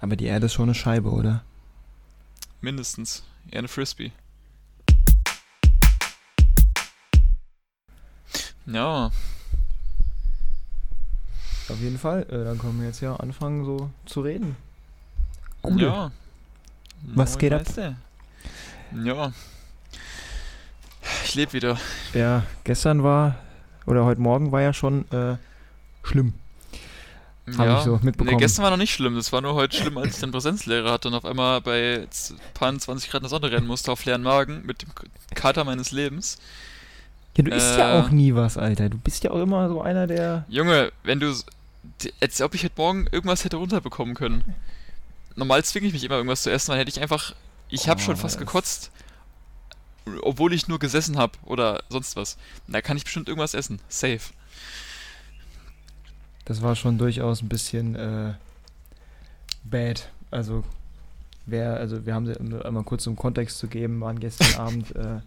Aber die Erde ist schon eine Scheibe, oder? Mindestens. Eher eine Frisbee. Ja. Auf jeden Fall. Äh, dann können wir jetzt ja anfangen, so zu reden. Gute. Ja. Was Moin, geht ab? Meister. Ja. Ich lebe wieder. Ja, gestern war, oder heute Morgen war ja schon äh, schlimm. Hab ja. ich so mitbekommen. Nee, gestern war noch nicht schlimm. Das war nur heute schlimm, als ich dann Präsenzlehre hatte und auf einmal bei paar 20 Grad in der Sonne rennen musste auf leeren Magen mit dem Kater meines Lebens. Ja, du isst ja Äh. auch nie was, Alter. Du bist ja auch immer so einer, der. Junge, wenn du. Als ob ich heute Morgen irgendwas hätte runterbekommen können. Normal zwinge ich mich immer, irgendwas zu essen, weil hätte ich einfach. Ich habe Oh, schon fast gekotzt. Obwohl ich nur gesessen habe oder sonst was. Da kann ich bestimmt irgendwas essen. Safe. Das war schon durchaus ein bisschen äh, bad. Also, wer, also wir haben sie um einmal kurz um Kontext zu geben, waren gestern Abend äh,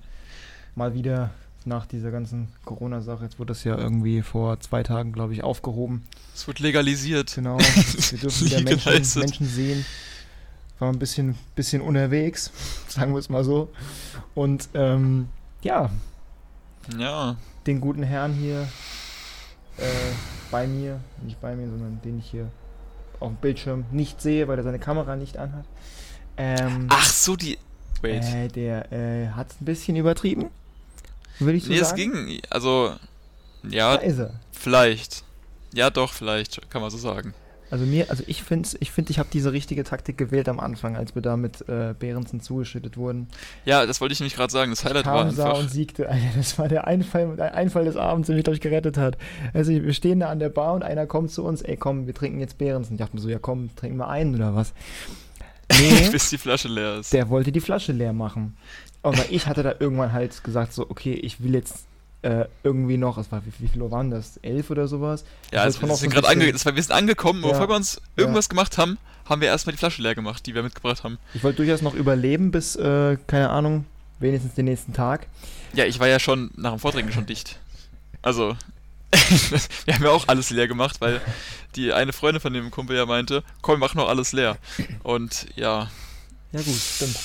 mal wieder nach dieser ganzen Corona-Sache. Jetzt wurde das ja irgendwie vor zwei Tagen, glaube ich, aufgehoben. Es wird legalisiert. Genau. Wir dürfen wieder Menschen. Menschen sehen. War ein bisschen, bisschen unterwegs, sagen wir es mal so. Und ähm, ja, Ja. den guten Herrn hier äh, bei mir, nicht bei mir, sondern den ich hier auf dem Bildschirm nicht sehe, weil er seine Kamera nicht anhat. Ähm, Ach so, die. Wait. äh, der äh, hat es ein bisschen übertrieben, würde ich so nee, es sagen. ging. Also. Da Ja, ist er. vielleicht. Ja, doch, vielleicht, kann man so sagen. Also mir, also ich finde, ich finde, ich habe diese richtige Taktik gewählt am Anfang, als wir da mit äh, Behrensen zugeschüttet wurden. Ja, das wollte ich nämlich gerade sagen. Das Highlight war kam, sah einfach. und siegte. Alter, das war der Einfall, der Einfall des Abends, der mich, ich, gerettet hat. Also wir stehen da an der Bar und einer kommt zu uns, ey komm, wir trinken jetzt Behrensen. Ich dachte mir so, ja komm, trinken wir einen oder was? Nee, bis die Flasche leer ist. der wollte die Flasche leer machen. Aber ich hatte da irgendwann halt gesagt, so, okay, ich will jetzt äh, irgendwie noch, es war, wie, wie viel Uhr waren das? Elf oder sowas? ja, also wollte wir schon sind so ange das war, wir sind angekommen, Ja. bevor wir uns irgendwas gemacht haben, haben wir erstmal die Flasche leer gemacht, die wir mitgebracht haben. Ich wollte durchaus noch überleben bis, äh, keine Ahnung, wenigstens den nächsten Tag. Ja, ich war ja schon nach dem Vortrinken schon dicht. Also, wir haben ja auch alles leer gemacht, weil die eine Freundin von dem Kumpel ja meinte, komm, mach noch alles leer. Und ja, Ja gut, stimmt.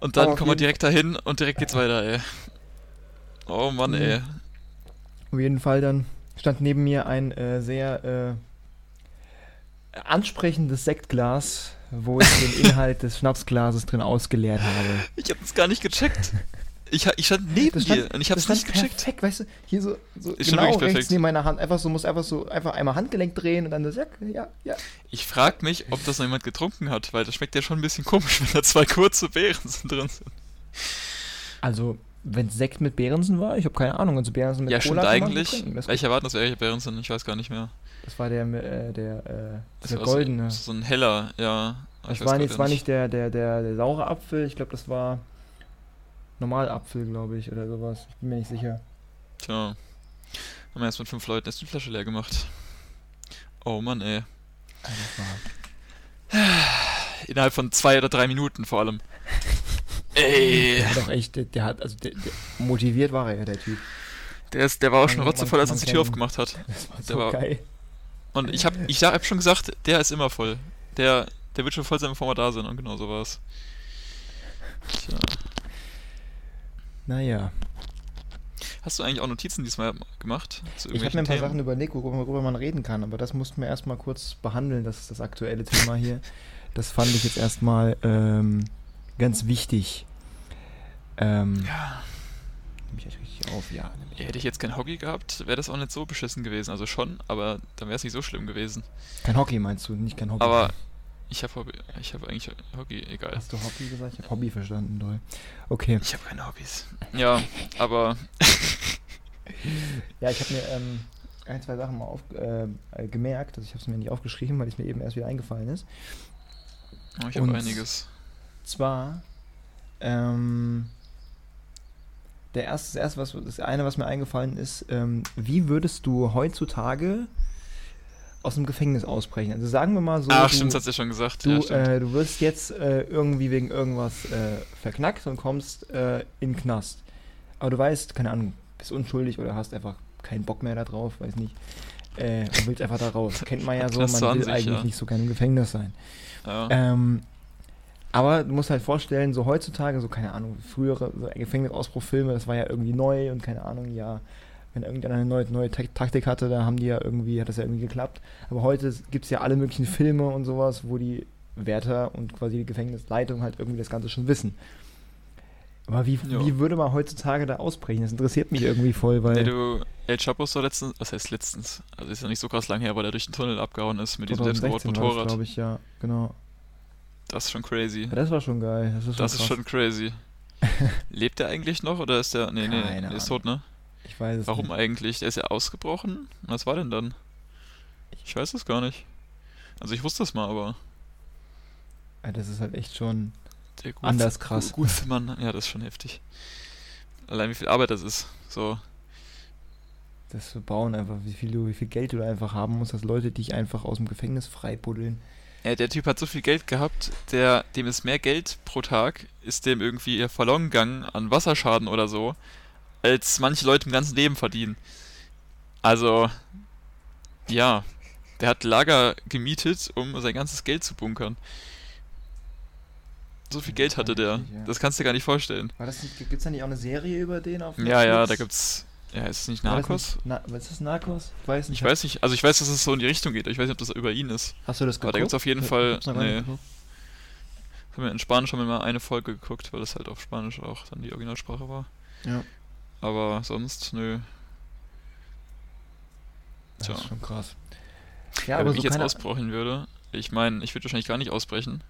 und dann kommen wir direkt dahin und direkt geht's weiter, ey. Oh Mann, Mhm. ey. Auf jeden Fall dann stand neben mir ein äh, sehr äh, ansprechendes Sektglas, wo ich den Inhalt des Schnapsglases drin ausgeleert habe. Ich hab das gar nicht gecheckt. Ich, ich stand neben stand- dir und ich hab's das nicht gecheckt. Perfekt, weißt du, hier so, so schon genau rechts perfekt. neben meiner Hand, einfach so, muss einfach so, einfach einmal Handgelenk drehen und dann das, ja, ja, ja. Ich frag mich, ob das noch jemand getrunken hat, weil das schmeckt ja schon ein bisschen komisch, wenn da zwei kurze Beeren drin sind. Also, wenn Sekt mit Behrensen war, ich habe keine Ahnung, also Behrensen mit ja, Cola stimmt kann man eigentlich. Welcher war das? Beeren sind? Ich weiß gar nicht mehr. das war der, äh, der, äh, Das der war goldene. So, so ein heller, ja. Ich Das war nicht, das war nicht der, der, der, der saure Apfel, ich glaube, das war Normalapfel, glaube ich, oder sowas. Ich bin mir nicht sicher. Tja. Haben wir erst mit fünf Leuten erst die Flasche leer gemacht. Oh Mann, ey. Innerhalb von zwei oder drei Minuten vor allem. Ey. Der hat doch echt, der, der hat, also der, der, motiviert war er ja, der Typ. Der, ist, der war auch schon Man- rotzevoll, als er uns die Tür aufgemacht hat. Das war Der so war- geil. Und ich hab, ich hab schon gesagt, der ist immer voll. Der, der wird schon voll sein, bevor wir da sind. Und genau so war's. Tja. Naja. Hast du eigentlich auch Notizen diesmal gemacht? Zu Ich habe mir ein paar irgendwelchen Sachen überlegt, worüber man reden kann, aber das mussten wir erstmal kurz behandeln, das ist das aktuelle Thema hier. Das fand ich jetzt erstmal ähm, ganz wichtig. Ähm, Ja. Nehme ich euch richtig auf, ja. Ja, hätte ich jetzt kein Hockey gehabt, wäre das auch nicht so beschissen gewesen. Also schon, aber dann wäre es nicht so schlimm gewesen. Kein Hockey meinst du, nicht kein Hockey. Aber ich habe Hobby, ich habe eigentlich Hockey, egal. Hast du Hockey gesagt? Ich habe Hobby verstanden, doll. Okay. Ich habe keine Hobbys. Ja, aber Ja, ich habe mir ähm, ein, zwei Sachen mal auf, äh, äh, gemerkt, also ich habe es mir nicht aufgeschrieben, weil es mir eben erst wieder eingefallen ist. oh, ich habe einiges. Zwar, ähm, der erste, das erste, was, das eine, was mir eingefallen ist, ähm, wie würdest du heutzutage aus dem Gefängnis ausbrechen? Also sagen wir mal so, Ach, du, stimmt, das hast du ja schon gesagt. du, ja, äh, du wirst jetzt äh, irgendwie wegen irgendwas äh, verknackt und kommst äh, in den Knast. Aber du weißt, keine Ahnung, bist unschuldig oder hast einfach keinen Bock mehr da drauf, weiß nicht. Äh, und willst einfach da raus. Kennt man ja so, man will sich, eigentlich ja. nicht so gerne im Gefängnis sein. Ja. Ähm, aber du musst halt vorstellen, so heutzutage, so keine Ahnung, frühere so Gefängnisausbruchfilme, das war ja irgendwie neu und keine Ahnung, ja, wenn irgendeiner eine neue, neue Tak- Taktik hatte, da haben die ja irgendwie, hat das ja irgendwie geklappt. Aber heute gibt es ja alle möglichen Filme und sowas, wo die Wärter und quasi die Gefängnisleitung halt irgendwie das Ganze schon wissen. Aber wie, Ja. wie würde man heutzutage da ausbrechen? Das interessiert mich irgendwie voll, weil Nee, du, El Chapo ist doch letztens, was heißt letztens? Also ist ja nicht so krass lang her, weil er durch den Tunnel abgehauen ist mit diesem 2016 selbstgebauten Motorrad. glaube ich, ja, genau. Das ist schon crazy. Das war schon geil. Das ist schon, Das ist schon crazy. Lebt er eigentlich noch oder ist der. Nee, nee, Keine der ist tot, ne? Ich weiß es Warum nicht. eigentlich? Der ist ja ausgebrochen? Was war denn dann? Ich weiß es gar nicht. Also ich wusste es mal, aber Ja, das ist halt echt schon der gut, anders krass. Gut, Mann, ja, das ist schon heftig. Allein wie viel Arbeit das ist. So, Das zu bauen, einfach, wie viel, du, wie viel Geld du da einfach haben musst, dass Leute dich einfach aus dem Gefängnis freibuddeln. Ja, der Typ hat so viel Geld gehabt, der, dem ist mehr Geld pro Tag, ist dem irgendwie verloren gegangen an Wasserschaden oder so, als manche Leute im ganzen Leben verdienen. Also, ja, der hat Lager gemietet, um sein ganzes Geld zu bunkern. So viel Geld hatte der. Das kannst du dir gar nicht vorstellen. War das nicht, gibt's da nicht auch eine Serie über den auf Ja, ja, da Netflix? gibt's. Ja, ist es nicht das Narcos? Na, was ist das Narcos? Ich weiß nicht. Ich weiß nicht, also ich weiß, dass es so in die Richtung geht, aber ich weiß nicht, ob das über ihn ist. Hast du das Aber geguckt? da gibt's auf jeden Ich Fall- nee. geguckt. Ich habe mir in Spanisch schon mal eine Folge geguckt, weil das halt auf Spanisch auch dann die Originalsprache war. Ja. Aber sonst, nö. Das Tja. ist schon krass. Ja, aber wenn so ich jetzt ausbrechen würde, ich meine, ich würde wahrscheinlich gar nicht ausbrechen,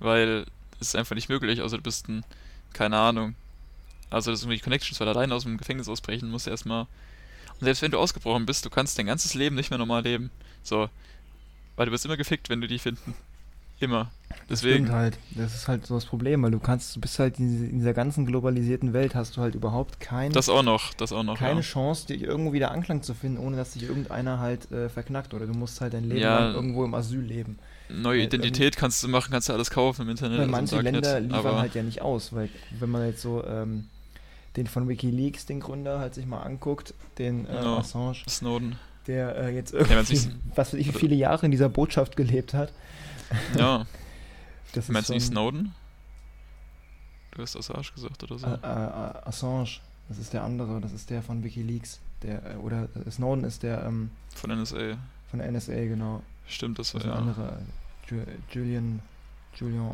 weil es ist einfach nicht möglich, außer du bist ein, keine Ahnung. Also das sind irgendwie Connections, weil allein aus dem Gefängnis ausbrechen musst du erstmal. Und selbst wenn du ausgebrochen bist, du kannst dein ganzes Leben nicht mehr normal leben. So. Weil du wirst immer gefickt, wenn du die finden. Immer. Das Deswegen. stimmt halt. Das ist halt so das Problem, weil du kannst, du bist halt in, diese- in dieser ganzen globalisierten Welt, hast du halt überhaupt kein, Das auch noch, das auch noch. keine ja. Chance, dir irgendwo wieder Anklang zu finden, ohne dass dich irgendeiner halt äh, verknackt. Oder du musst halt dein Leben Ja. lang irgendwo im Asyl leben. Neue Weil Identität kannst du machen, kannst du alles kaufen im Internet. Weil also im manche Darknet, Länder liefern halt ja nicht aus, weil wenn man jetzt so ähm, den von Wikileaks, den Gründer, halt sich mal anguckt, den äh, Ja. Assange, Snowden. der äh, jetzt irgendwie, nicht- was weiß ich, viele Jahre in dieser Botschaft gelebt hat. Ja, Das meinst du nicht Snowden? Du hast Assange gesagt oder so. Äh, äh, Assange, das ist der andere, das ist der von Wikileaks. Der, äh, oder äh, Snowden ist der ähm, Von NSA. von NSA, genau. Stimmt, das Das war ein ja. anderer. äh, Ju Julian, Julian,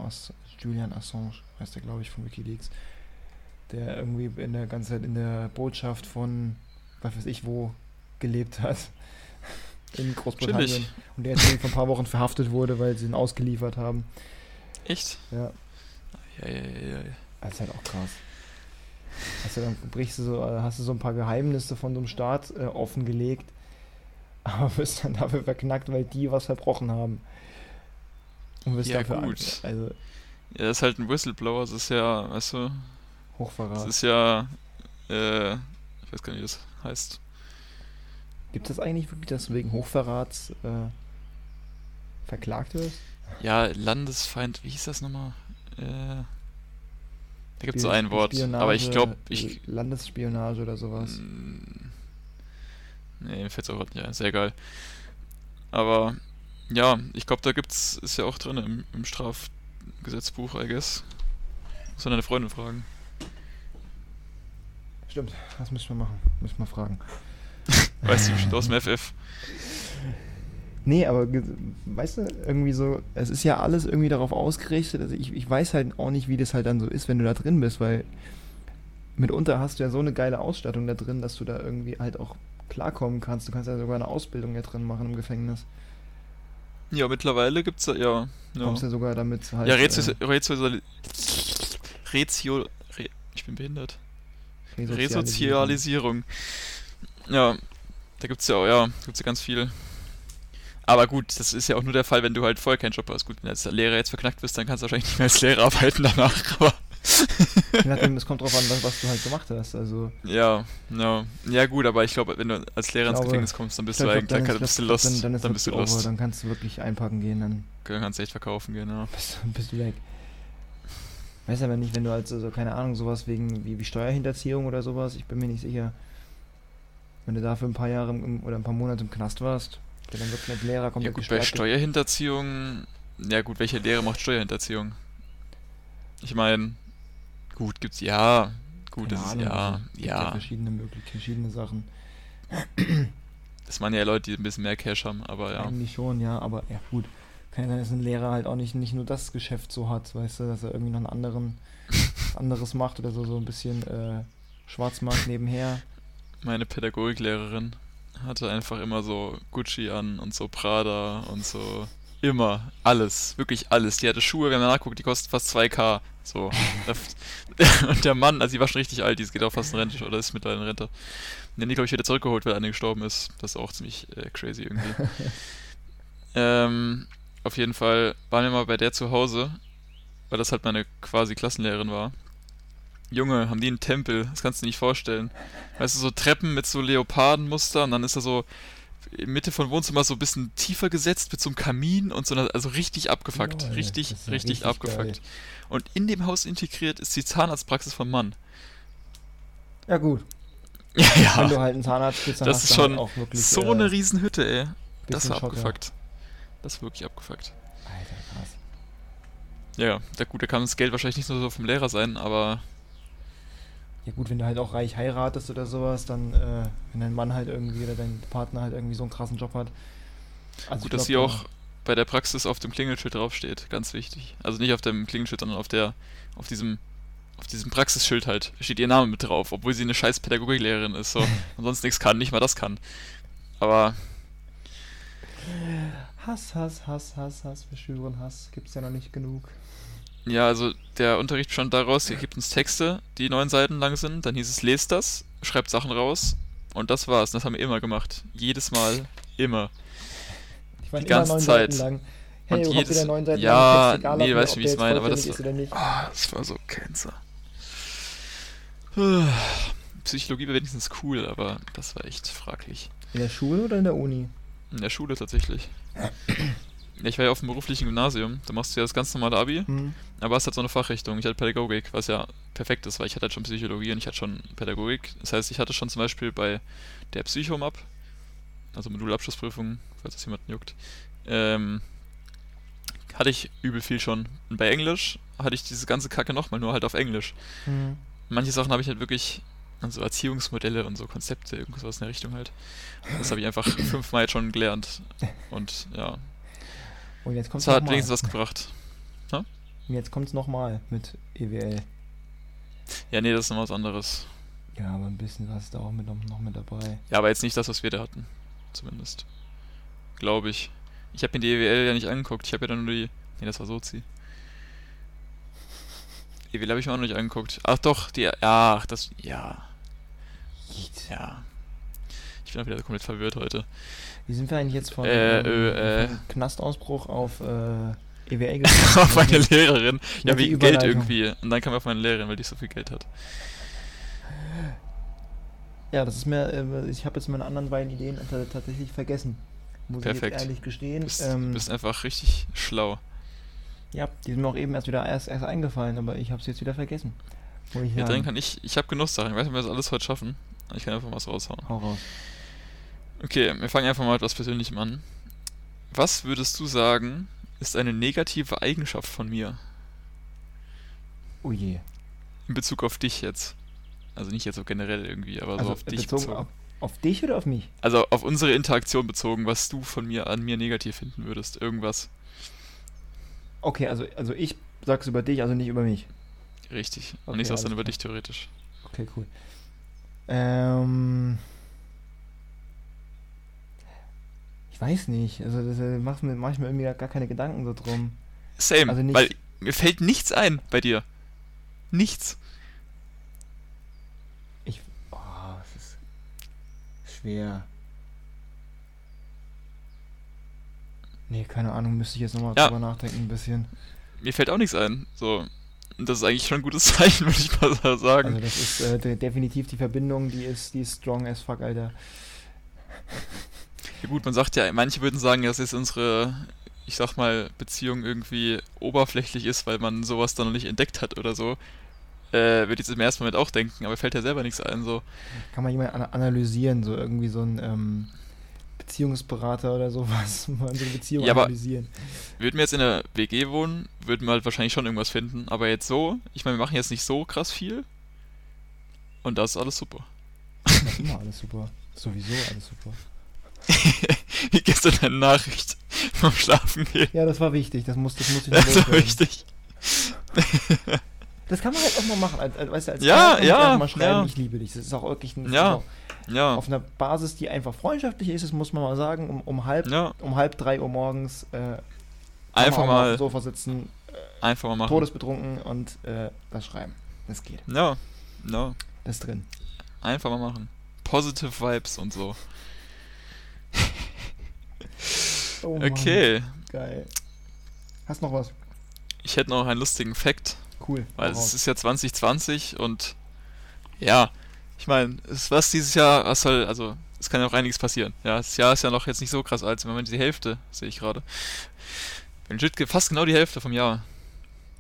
Julian Assange heißt der, glaube ich, von Wikileaks. Der irgendwie in der ganze Zeit in der Botschaft von, was weiß ich wo, gelebt hat. In Großbritannien. Chillig. Und der jetzt vor ein paar Wochen verhaftet wurde, weil sie ihn ausgeliefert haben. Echt? Ja, Ja, ja, ja, ja. das ist halt auch krass. Hast du dann brichst du so, hast du so ein paar Geheimnisse von so einem Staat äh, offengelegt, aber wirst dann dafür verknackt, weil die was verbrochen haben. Und wirst Ja, dafür gut. also Ja, das ist halt ein Whistleblower, das ist ja, weißt du, das Hochverrat. ist ja, äh, ich weiß gar nicht, wie das heißt. Gibt es eigentlich wirklich, dass du wegen Hochverrats äh, verklagt wirst? Ja, Landesfeind, wie hieß das nochmal? Äh, da gibt es so ein Wort, aber ich glaube, Spionage, ich, Landesspionage oder sowas. Mm, Nee, mir fällt es auch nicht ein, ja egal. Aber ja, ich glaube, da gibt's, ist ja auch drin im, im Strafgesetzbuch, I guess. Muss man deine Freundin fragen. Stimmt, das müssen wir machen. Müssen wir fragen. Weißt du bestimmt aus dem FF. Nee, aber weißt du, irgendwie so, es ist ja alles irgendwie darauf ausgerichtet. Also ich, ich weiß halt auch nicht, wie das halt dann so ist, wenn du da drin bist, weil mitunter hast du ja so eine geile Ausstattung da drin, dass du da irgendwie halt auch klarkommen kannst. Du kannst ja sogar eine Ausbildung da drin machen im Gefängnis. Ja, mittlerweile gibt's da, ja. Du Ja, kommst ja sogar damit halt. ja äh, Rätsel, Rätsel, Rätsio, Rä, ich bin behindert. Resozialisierung. Ja, da gibt's ja auch, ja, gibt's ja ganz viel. Aber gut, das ist ja auch nur der Fall, wenn du halt vorher keinen Job hast. Gut, wenn du als Lehrer jetzt verknackt bist, dann kannst du wahrscheinlich nicht mehr als Lehrer arbeiten danach. Aber nachdem, es kommt drauf an, was, was du halt gemacht hast. Also, ja, ja. Ja gut, aber ich glaube, wenn du als Lehrer ins Gefängnis kommst, dann bist du eigentlich, dann, kann- bist du lost. Dann, dann, ist bist du wirklich over, lost. Dann kannst du wirklich einpacken gehen, dann Dann kannst du echt verkaufen gehen, ja. bist, bist du weg. Weiß aber nicht, wenn du als, also, keine Ahnung, sowas wegen wie, wie Steuerhinterziehung oder sowas, ich bin mir nicht sicher. Wenn du dafür ein paar Jahre im, oder ein paar Monate im Knast warst, der dann wirklich als Lehrer kommt Ja gut, bei Steuerhinterziehung, Ja, gut, welche Lehre macht Steuerhinterziehung? Ich meine, gut, gibt's ja. Gut, das ist ja. also, gibt Ja. verschiedene Möglichkeiten, verschiedene Sachen. Das waren ja Leute, die ein bisschen mehr Cash haben, aber ja. Eigentlich schon, ja, aber ja gut. Kann ja sein, dass ein Lehrer halt auch nicht, nicht nur das Geschäft so hat, weißt du, dass er irgendwie noch einen anderen, anderes macht oder so, so ein bisschen äh, Schwarzmarkt nebenher. Meine Pädagogiklehrerin hatte einfach immer so Gucci an und so Prada und so. Immer. Alles. Wirklich alles. Die hatte Schuhe, wenn man nachguckt, die kosten fast 2K. So. und der Mann, also die war schon richtig alt, die geht auch fast in Rente oder ist mittlerweile in Rente. Und die, glaube ich, wieder zurückgeholt, weil eine gestorben ist. Das ist auch ziemlich äh, crazy irgendwie. ähm, auf jeden Fall waren wir mal bei der zu Hause, weil das halt meine quasi Klassenlehrerin war. Junge, haben die einen Tempel, das kannst du dir nicht vorstellen. Weißt du, so Treppen mit so Leopardenmuster und dann ist da so in Mitte von Wohnzimmer so ein bisschen tiefer gesetzt mit so einem Kamin und so, einer- also richtig abgefuckt. Lol, richtig, das ist ja richtig, richtig abgefuckt. geil. Und in dem Haus integriert ist die Zahnarztpraxis vom Mann. Ja gut, Ja, wenn du ja. halt einen Zahnarzt bist, dann Das hast ist halt schon auch wirklich So äh, eine Riesenhütte, ey. Das war Schocker. abgefuckt. Das war wirklich abgefuckt. Alter, krass. Ja, da, gut, da kann das Geld wahrscheinlich nicht nur so vom Lehrer sein, aber Ja gut, wenn du halt auch reich heiratest oder sowas, dann, äh, wenn dein Mann halt irgendwie oder dein Partner halt irgendwie so einen krassen Job hat. Also gut, dass sie auch bei der Praxis auf dem Klingelschild draufsteht. Ganz wichtig. Also nicht auf dem Klingelschild, sondern auf der, auf diesem, auf diesem Praxisschild halt steht ihr Name mit drauf, obwohl sie eine scheiß Pädagogiklehrerin ist, so und sonst nichts kann, nicht mal das kann. Aber Hass, Hass, Hass, Hass, Hass, wir schwören Hass, gibt's ja noch nicht genug. ja, also der Unterricht bestand daraus, ihr gebt uns Texte, die neun Seiten lang sind, dann hieß es, lest das, schreibt Sachen raus und das war's. Das haben wir immer gemacht. Jedes Mal, immer. Ich war Die immer ganze neun Zeit. Und Hey, überhaupt jedes- wieder neun Seiten ja, lang, nee, weißt du, wie ich's jetzt meine, aber das- oder nicht. Ah, das war so Cancer. Psychologie war wenigstens cool, aber das war echt fraglich. In der Schule oder in der Uni? In der Schule tatsächlich. Ich war ja auf dem beruflichen Gymnasium, da machst du ja das ganz normale Abi, Hm. aber es hat so eine Fachrichtung. Ich hatte Pädagogik, was ja perfekt ist, weil ich hatte halt schon Psychologie und ich hatte schon Pädagogik. Das heißt, ich hatte schon zum Beispiel bei der Psychomap, also Modulabschlussprüfung, falls das jemanden juckt, ähm, hatte ich übel viel schon. Und bei Englisch hatte ich diese ganze Kacke nochmal, nur halt auf Englisch. Hm. manche Sachen habe ich halt wirklich, also Erziehungsmodelle und so Konzepte, irgendwas in der Richtung halt. Das habe ich einfach fünfmal jetzt schon gelernt. Und ja, Und jetzt kommt's das hat nochmal. wenigstens was gebracht. Und jetzt kommt's nochmal mit EWL. Ja, nee, das ist noch was anderes. Ja, aber ein bisschen was ist da auch mit, noch, mit dabei. Ja, aber jetzt nicht das, was wir da hatten. Zumindest. Glaube ich. Ich habe mir die EWL ja nicht angeguckt. Ich habe ja dann nur die. Nee, das war Sozi. EWL habe ich mir auch noch nicht angeguckt. Ach doch, die. Ja, ach, das. Ja. Ja. Ich bin auch wieder komplett verwirrt heute. Wie sind wir eigentlich jetzt von, Äh, äh, äh. von Knastausbruch auf äh, EWL auf meine Lehrerin. Ja, wegen Geld irgendwie. Und dann kam er auf meine Lehrerin, weil die so viel Geld hat. Ja, das ist mir, äh, ich habe jetzt meine anderen beiden Ideen tatsächlich vergessen. Muss ich Perfekt. jetzt ehrlich gestehen. Du bist, ähm, bist einfach richtig schlau. ja, die sind mir auch eben erst wieder erst, erst eingefallen, aber ich habe es jetzt wieder vergessen. Ich Ja, sagen. drin kann ich. Ich habe genug Sachen. Ich weiß nicht, ob wir das alles heute schaffen. Ich kann einfach was raushauen. Hau raus. Okay, wir fangen einfach mal mit was Persönlichem an. Was würdest du sagen, ist eine negative Eigenschaft von mir? Oh je. In Bezug auf dich jetzt. Also nicht jetzt so generell irgendwie, aber so Also auf dich bezogen bezogen. auf, auf dich oder auf mich? Also auf unsere Interaktion bezogen, was du von mir an mir negativ finden würdest. Irgendwas. Okay, also, also ich sag's über dich, also nicht über mich. Richtig. Und Okay, ich sag's dann über klar. dich theoretisch. Okay, cool. Ähm. Ich weiß nicht. Also das äh, macht mir, mach ich mir irgendwie gar keine Gedanken so drum. Same, Also nicht- weil mir fällt nichts ein bei dir. Nichts. Ich. Oh, es ist schwer. Nee, keine Ahnung, müsste ich jetzt nochmal Ja. drüber nachdenken ein bisschen. Mir fällt auch nichts ein. So. Und das ist eigentlich schon ein gutes Zeichen, würde ich mal sagen. Also das ist äh, de definitiv die Verbindung, die ist, die ist strong as fuck, Alter. Ja gut, man sagt ja, manche würden sagen, dass jetzt unsere, ich sag mal, Beziehung irgendwie oberflächlich ist, weil man sowas dann noch nicht entdeckt hat oder so. Äh, würde ich jetzt im ersten Moment auch denken, aber fällt ja selber nichts ein, so. Kann man jemand ana analysieren, so irgendwie so ein, ähm, Beziehungsberater oder sowas, mal unsere Beziehung Ja, aber- analysieren. Würden wir jetzt in der WG wohnen, würden wir halt wahrscheinlich schon irgendwas finden. Aber jetzt so, ich meine, wir machen jetzt nicht so krass viel. Und das ist alles super. Das ist immer alles super. Sowieso alles super. Wie gestern eine Nachricht vom Schlafen gehen. Ja, das war wichtig. Das muss, das muss ich Das ist loswerden. wichtig. Das kann man halt auch mal machen. Als, als, weißt du, als Ja, ja, mal schreiben, ja. ich liebe dich. Das ist auch wirklich ein, das Ja. auch Ja, auf einer Basis, die einfach freundschaftlich ist, das muss man mal sagen, um, um, halb, ja. um halb drei Uhr morgens äh, Einfach auch auf dem mal, Sofa sitzen, einfach mal machen. todesbetrunken und äh, das schreiben. Das geht. Ja, ja. Das ist drin. Einfach mal machen. Positive Vibes und so. Oh Okay. Geil. Hast noch was? Ich hätte noch einen lustigen Fact, Cool. weil es ist ja 2020 und ja, ich meine, es was dieses Jahr, was soll, also es kann ja auch einiges passieren. Ja, das Jahr ist ja noch jetzt nicht so krass alt, wenn man die Hälfte, sehe ich gerade. Wenn legit fast genau die Hälfte vom Jahr.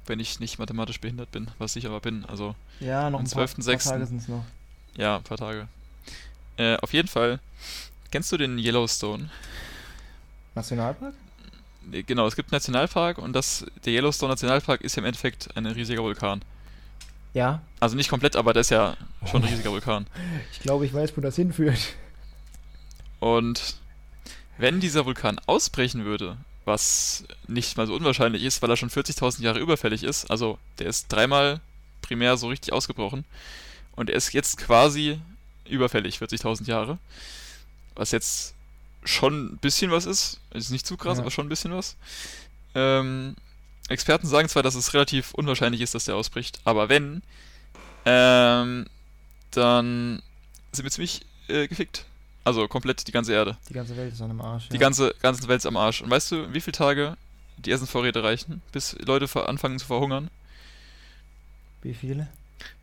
Wenn ich nicht mathematisch behindert bin, was ich aber bin. Also ja, noch am ein paar, 12.06.. paar Tage sind es noch. ja, ein paar Tage. Äh, auf jeden Fall. Kennst du den Yellowstone? Nationalpark? Genau, es gibt einen Nationalpark und das, der Yellowstone Nationalpark ist ja im Endeffekt ein riesiger Vulkan. Ja. Also nicht komplett, aber der ist ja schon ein riesiger Vulkan. Ich glaube, ich weiß, wo das hinführt. Und wenn dieser Vulkan ausbrechen würde, was nicht mal so unwahrscheinlich ist, weil er schon 40.000 Jahre überfällig ist, also der ist dreimal primär so richtig ausgebrochen und er ist jetzt quasi überfällig, 40.000 Jahre, was jetzt schon ein bisschen was ist, ist nicht zu krass, Ja. aber schon ein bisschen was. Ähm, Experten sagen zwar, dass es relativ unwahrscheinlich ist, dass der ausbricht, aber wenn, ähm, dann sind wir ziemlich äh, gefickt. Also komplett die ganze Erde. Die ganze Welt ist an einem Arsch. Die ja. ganze, ganze Welt ist am Arsch. Und weißt du, wie viele Tage die Essensvorräte reichen, bis Leute anfangen zu verhungern? Wie viele?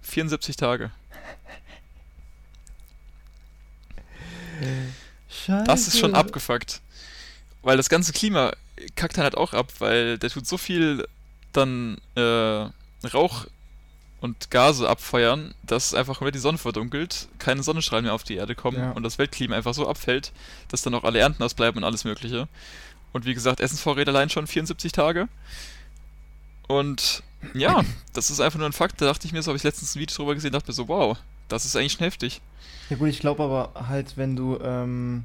74 Tage. Scheiße. Das ist schon abgefuckt. Weil das ganze Klima kackt dann halt auch ab, weil der tut so viel dann äh, Rauch und Gase abfeuern, dass einfach komplett die Sonne verdunkelt, keine Sonnenstrahlen mehr auf die Erde kommen Ja. und das Weltklima einfach so abfällt, dass dann auch alle Ernten ausbleiben und alles mögliche. Und wie gesagt, Essensvorräte allein schon 74 Tage. Und ja, das ist einfach nur ein Fakt. Da dachte ich mir so, habe ich letztens ein Video drüber gesehen, dachte mir so, wow, das ist eigentlich schon heftig. Ja gut, ich glaube aber halt, wenn du, ähm,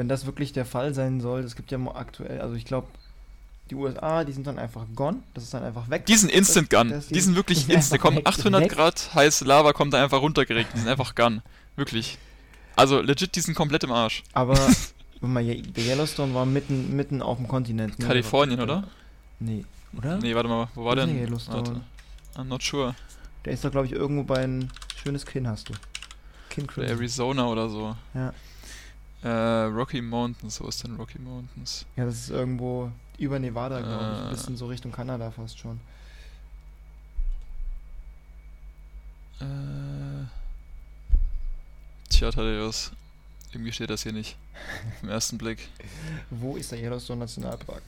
wenn das wirklich der Fall sein soll, es gibt ja aktuell, also ich glaube, die USA, die sind dann einfach gone, das ist dann einfach weg. Die sind Instant Gun. das- Die sind wirklich die instant. Da kommen weg- 800 weg. Grad heiße Lava, kommt da einfach runtergeregt. Die sind einfach Gun. Wirklich. Also legit, die sind komplett im Arsch. Aber, mal, Ye- der Yellowstone war mitten, mitten auf dem Kontinent. ne? Kalifornien, Der- oder? Nee, oder? Nee, warte mal, wo war denn? der Yellowstone? Warte. I'm not sure. Der ist doch, glaube ich, irgendwo bei ein schönes Kinn hast du. Kinn. Arizona oder so. Ja. Äh, Rocky Mountains, wo ist denn Rocky Mountains? Ja, das ist irgendwo über Nevada, glaube ich. Ein Äh. bisschen so Richtung Kanada fast schon. Äh. Tja, Thaddeus. Irgendwie steht das hier nicht. Im ersten Blick. Wo ist der Yellowstone Nationalpark?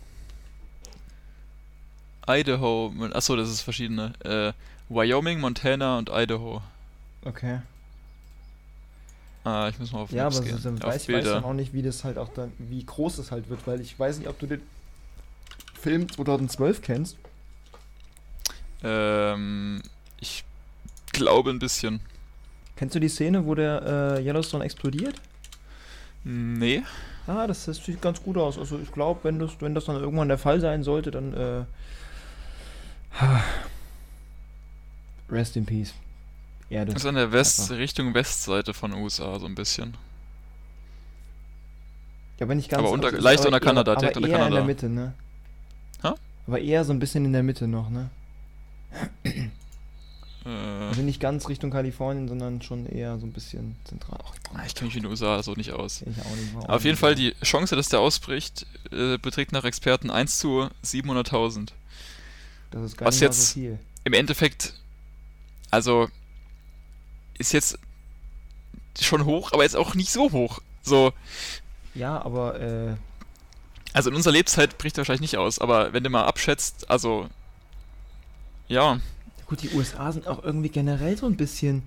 Idaho. Achso, das ist verschiedene. Äh, Wyoming, Montana und Idaho. Okay. Ah, ich muss mal auf Ja, Maps aber gehen. so, dann weiß, ich weiß dann auch nicht, wie das halt auch dann, wie groß das halt wird, weil ich weiß nicht, ob du den Film 2012 kennst. Ähm, ich glaube ein bisschen. Kennst du die Szene, wo der äh, Yellowstone explodiert? Nee. Ah, das, das sieht ganz gut aus. Also ich glaube, wenn das, wenn das dann irgendwann der Fall sein sollte, dann äh, Rest in Peace. Erde. Das ist an der West Einfach. Richtung Westseite von USA so ein bisschen. Ja, aber nicht ganz. Aber unter- also, leicht aber unter Kanada, aber direkt unter eher in Kanada. der Mitte, ne? Hä? Aber eher so ein bisschen in der Mitte noch, ne? Äh, Also nicht ganz Richtung Kalifornien, sondern schon eher so ein bisschen zentral. Ich kenne mich in den USA so nicht aus. ich auch nicht. Auf jeden Fall die Chance, dass der ausbricht, äh, beträgt nach Experten 1 zu 700.000. Das ist gar was nicht jetzt- so viel. Im Endeffekt, also ist jetzt schon hoch, aber jetzt auch nicht so hoch. So, Ja, aber äh, also in unserer Lebzeit bricht er wahrscheinlich nicht aus, aber wenn du mal abschätzt, also ja, gut, die USA sind auch irgendwie generell so ein bisschen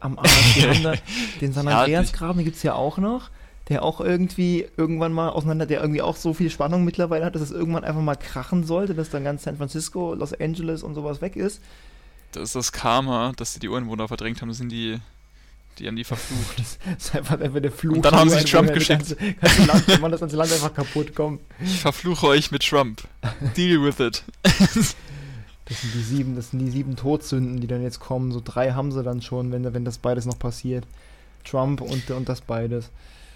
am Arsch. Die haben da den San Andreas-Graben, gibt es ja auch noch. der auch irgendwie irgendwann mal auseinander, der irgendwie auch so viel Spannung mittlerweile hat, dass es irgendwann einfach mal krachen sollte, dass dann ganz San Francisco, Los Angeles und sowas weg ist. Das ist das Karma, dass sie die Ureinwohner verdrängt haben, das sind die, die haben die verflucht. Das ist einfach, einfach der Fluch. Und dann haben sie Trump geschickt. Das ganze, Land, man das ganze Land einfach kaputt kommt. Ich verfluche euch mit Trump. Deal with it. Das sind die sieben, das sind die sieben Todsünden, die dann jetzt kommen. So drei haben sie dann schon, wenn, wenn das beides noch passiert. Trump und, und das beides.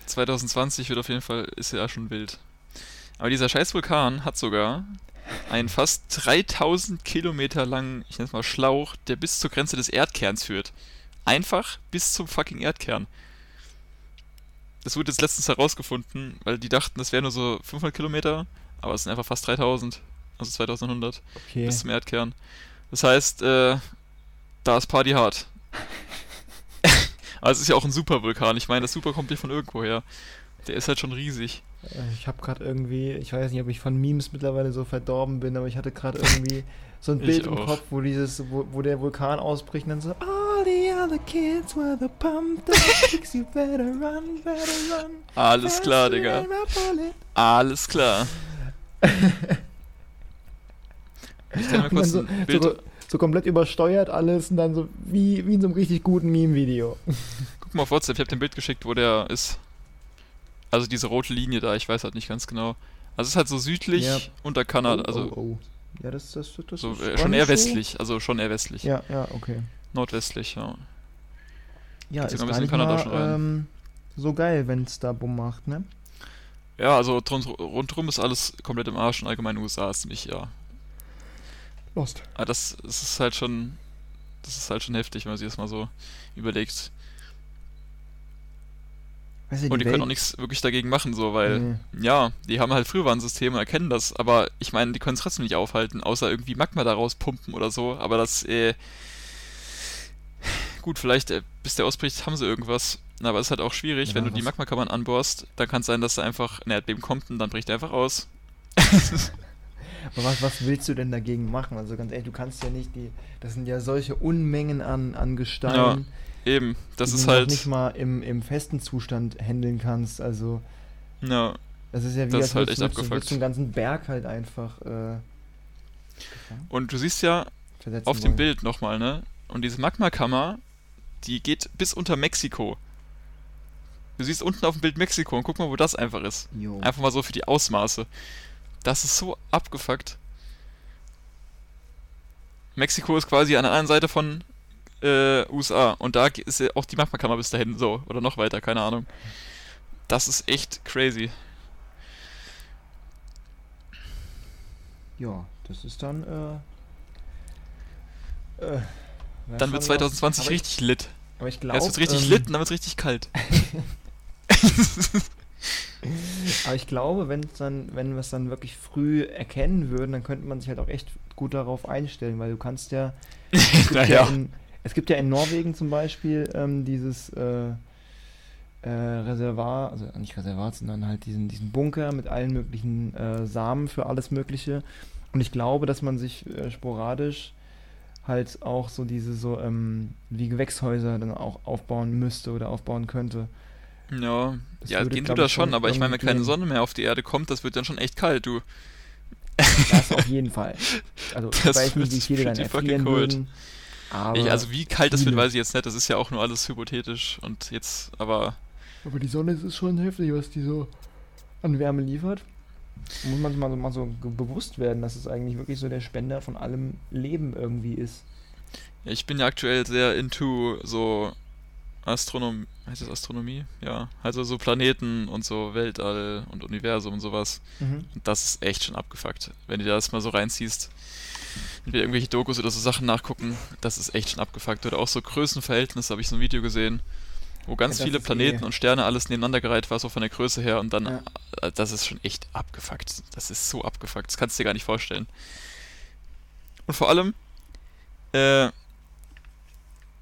2020 wird auf jeden Fall, ist ja schon wild. Aber dieser scheiß Vulkan hat sogar einen fast 3000 Kilometer langen, ich nenne es mal Schlauch, der bis zur Grenze des Erdkerns führt. Einfach bis zum fucking Erdkern. Das wurde jetzt letztens herausgefunden, weil die dachten, das wäre nur so 500 Kilometer, aber es sind einfach fast 3000, also 2100 Okay. bis zum Erdkern. Das heißt, äh, da ist Party hart. Aber es ist ja auch ein Supervulkan. Ich meine, das Super kommt nicht von irgendwoher. Der ist halt schon riesig. Ich habe gerade irgendwie, ich weiß nicht, ob ich von Memes mittlerweile so verdorben bin, aber ich hatte gerade irgendwie so ein Bild im. Kopf, wo dieses, wo, wo der Vulkan ausbricht und dann so All the other kids were the pumped up chicks, you better run, better run. Alles klar, Digga. than a bullet." Alles klar. Ich kann dann kurz so, ein Bild. so, so komplett übersteuert alles und dann so wie, wie in so einem richtig guten Meme-Video. Guck mal auf WhatsApp, ich habe dir ein Bild geschickt, wo der ist. Also diese rote Linie da, ich weiß halt nicht ganz genau. Also es ist halt so südlich Ja. unter Kanada, oh, also oh, oh. Ja, das, das, das so, ist äh, schon nicht eher westlich, also schon eher westlich. Ja, ja, okay. Nordwestlich, ja. Ja, ist gar ein bisschen nicht Kanada mal ähm, so geil, wenn es da Bumm macht, ne? Ja, also rund, rundherum ist alles komplett im Arsch und allgemein USA ist ziemlich, ja. Lost. Aber das, das ist halt schon. Das ist halt schon heftig, wenn man sich das mal so überlegt. Weißt du, Und die Welt- können auch nichts wirklich dagegen machen, so, weil, Nee. ja, die haben halt Frühwarnsysteme und erkennen das, aber ich meine, die können es trotzdem nicht aufhalten, außer irgendwie Magma daraus pumpen oder so, aber das, äh, gut, vielleicht, äh, bis der ausbricht, haben sie irgendwas, aber es ist halt auch schwierig, Ja, wenn du die was- Magmakammern anbohrst, dann kann es sein, dass da einfach ein Erdbeben kommt und dann bricht er einfach aus. Aber was, was willst du denn dagegen machen? Also ganz ehrlich, du kannst ja nicht die. Das sind ja solche Unmengen an, an Gestein, Eben, das ist halt, nicht mal im, im festen Zustand handeln kannst. Also, ja, das ist ja wie Das ist halt echt abgefuckt. du ganzen Berg halt einfach äh, und du siehst ja, versetzen auf dem wollen. Bild nochmal, ne? Und diese Magmakammer, die geht bis unter Mexiko. Du siehst unten auf dem Bild Mexiko und guck mal, wo das einfach ist. Jo. Einfach mal so für die Ausmaße. Das ist so abgefuckt. Mexiko ist quasi an der anderen Seite von äh, USA und da ist ja auch die Magmakammer bis dahin so oder noch weiter, keine Ahnung. Das ist echt crazy. Ja, das ist dann. Äh, äh, Dann wird was. 2020 aber richtig lit. Ich, aber ich glaube. Erst wird's richtig ähm, lit und dann wird's richtig kalt. Aber ich glaube, wenn es dann, wenn wir es dann wirklich früh erkennen würden, dann könnte man sich halt auch echt gut darauf einstellen, weil du kannst ja. Es gibt, ja, naja. in, es gibt ja in Norwegen zum Beispiel ähm, dieses äh, äh, Reservat, also nicht Reservat, sondern halt diesen, diesen Bunker mit allen möglichen äh, Samen für alles Mögliche. Und ich glaube, dass man sich äh, sporadisch halt auch so diese so ähm, wie Gewächshäuser dann auch aufbauen müsste oder aufbauen könnte. Ja, Das ja, gehen tut ich, das schon, aber ich meine, wenn keine. Sonne mehr auf die Erde kommt, das wird dann schon echt kalt, du. Das auf jeden Fall. Also ich Das weiß nicht, wie viele dann erfrieren cold. Aber, Ich, also wie kalt das wird, weiß ich jetzt nicht, das ist ja auch nur alles hypothetisch und jetzt, aber aber die Sonne ist schon heftig, was die so an Wärme liefert. Muss man sich mal so, mal so bewusst werden, dass es eigentlich wirklich so der Spender von allem Leben irgendwie ist. ich bin ja aktuell sehr into so Astronom, heißt das Astronomie? Ja, also so Planeten und so Weltall und Universum und sowas. Und das ist echt schon abgefuckt. Wenn du das mal so reinziehst, wenn wir irgendwelche Dokus oder so Sachen nachgucken, das ist echt schon abgefuckt. Oder auch so Größenverhältnisse, habe ich so ein Video gesehen, wo ganz Ja, viele Planeten eh- und Sterne alles nebeneinander gereiht war, so von der Größe her und dann, Ja. äh, das ist schon echt abgefuckt. Das ist so abgefuckt, das kannst du dir gar nicht vorstellen. Und vor allem, äh,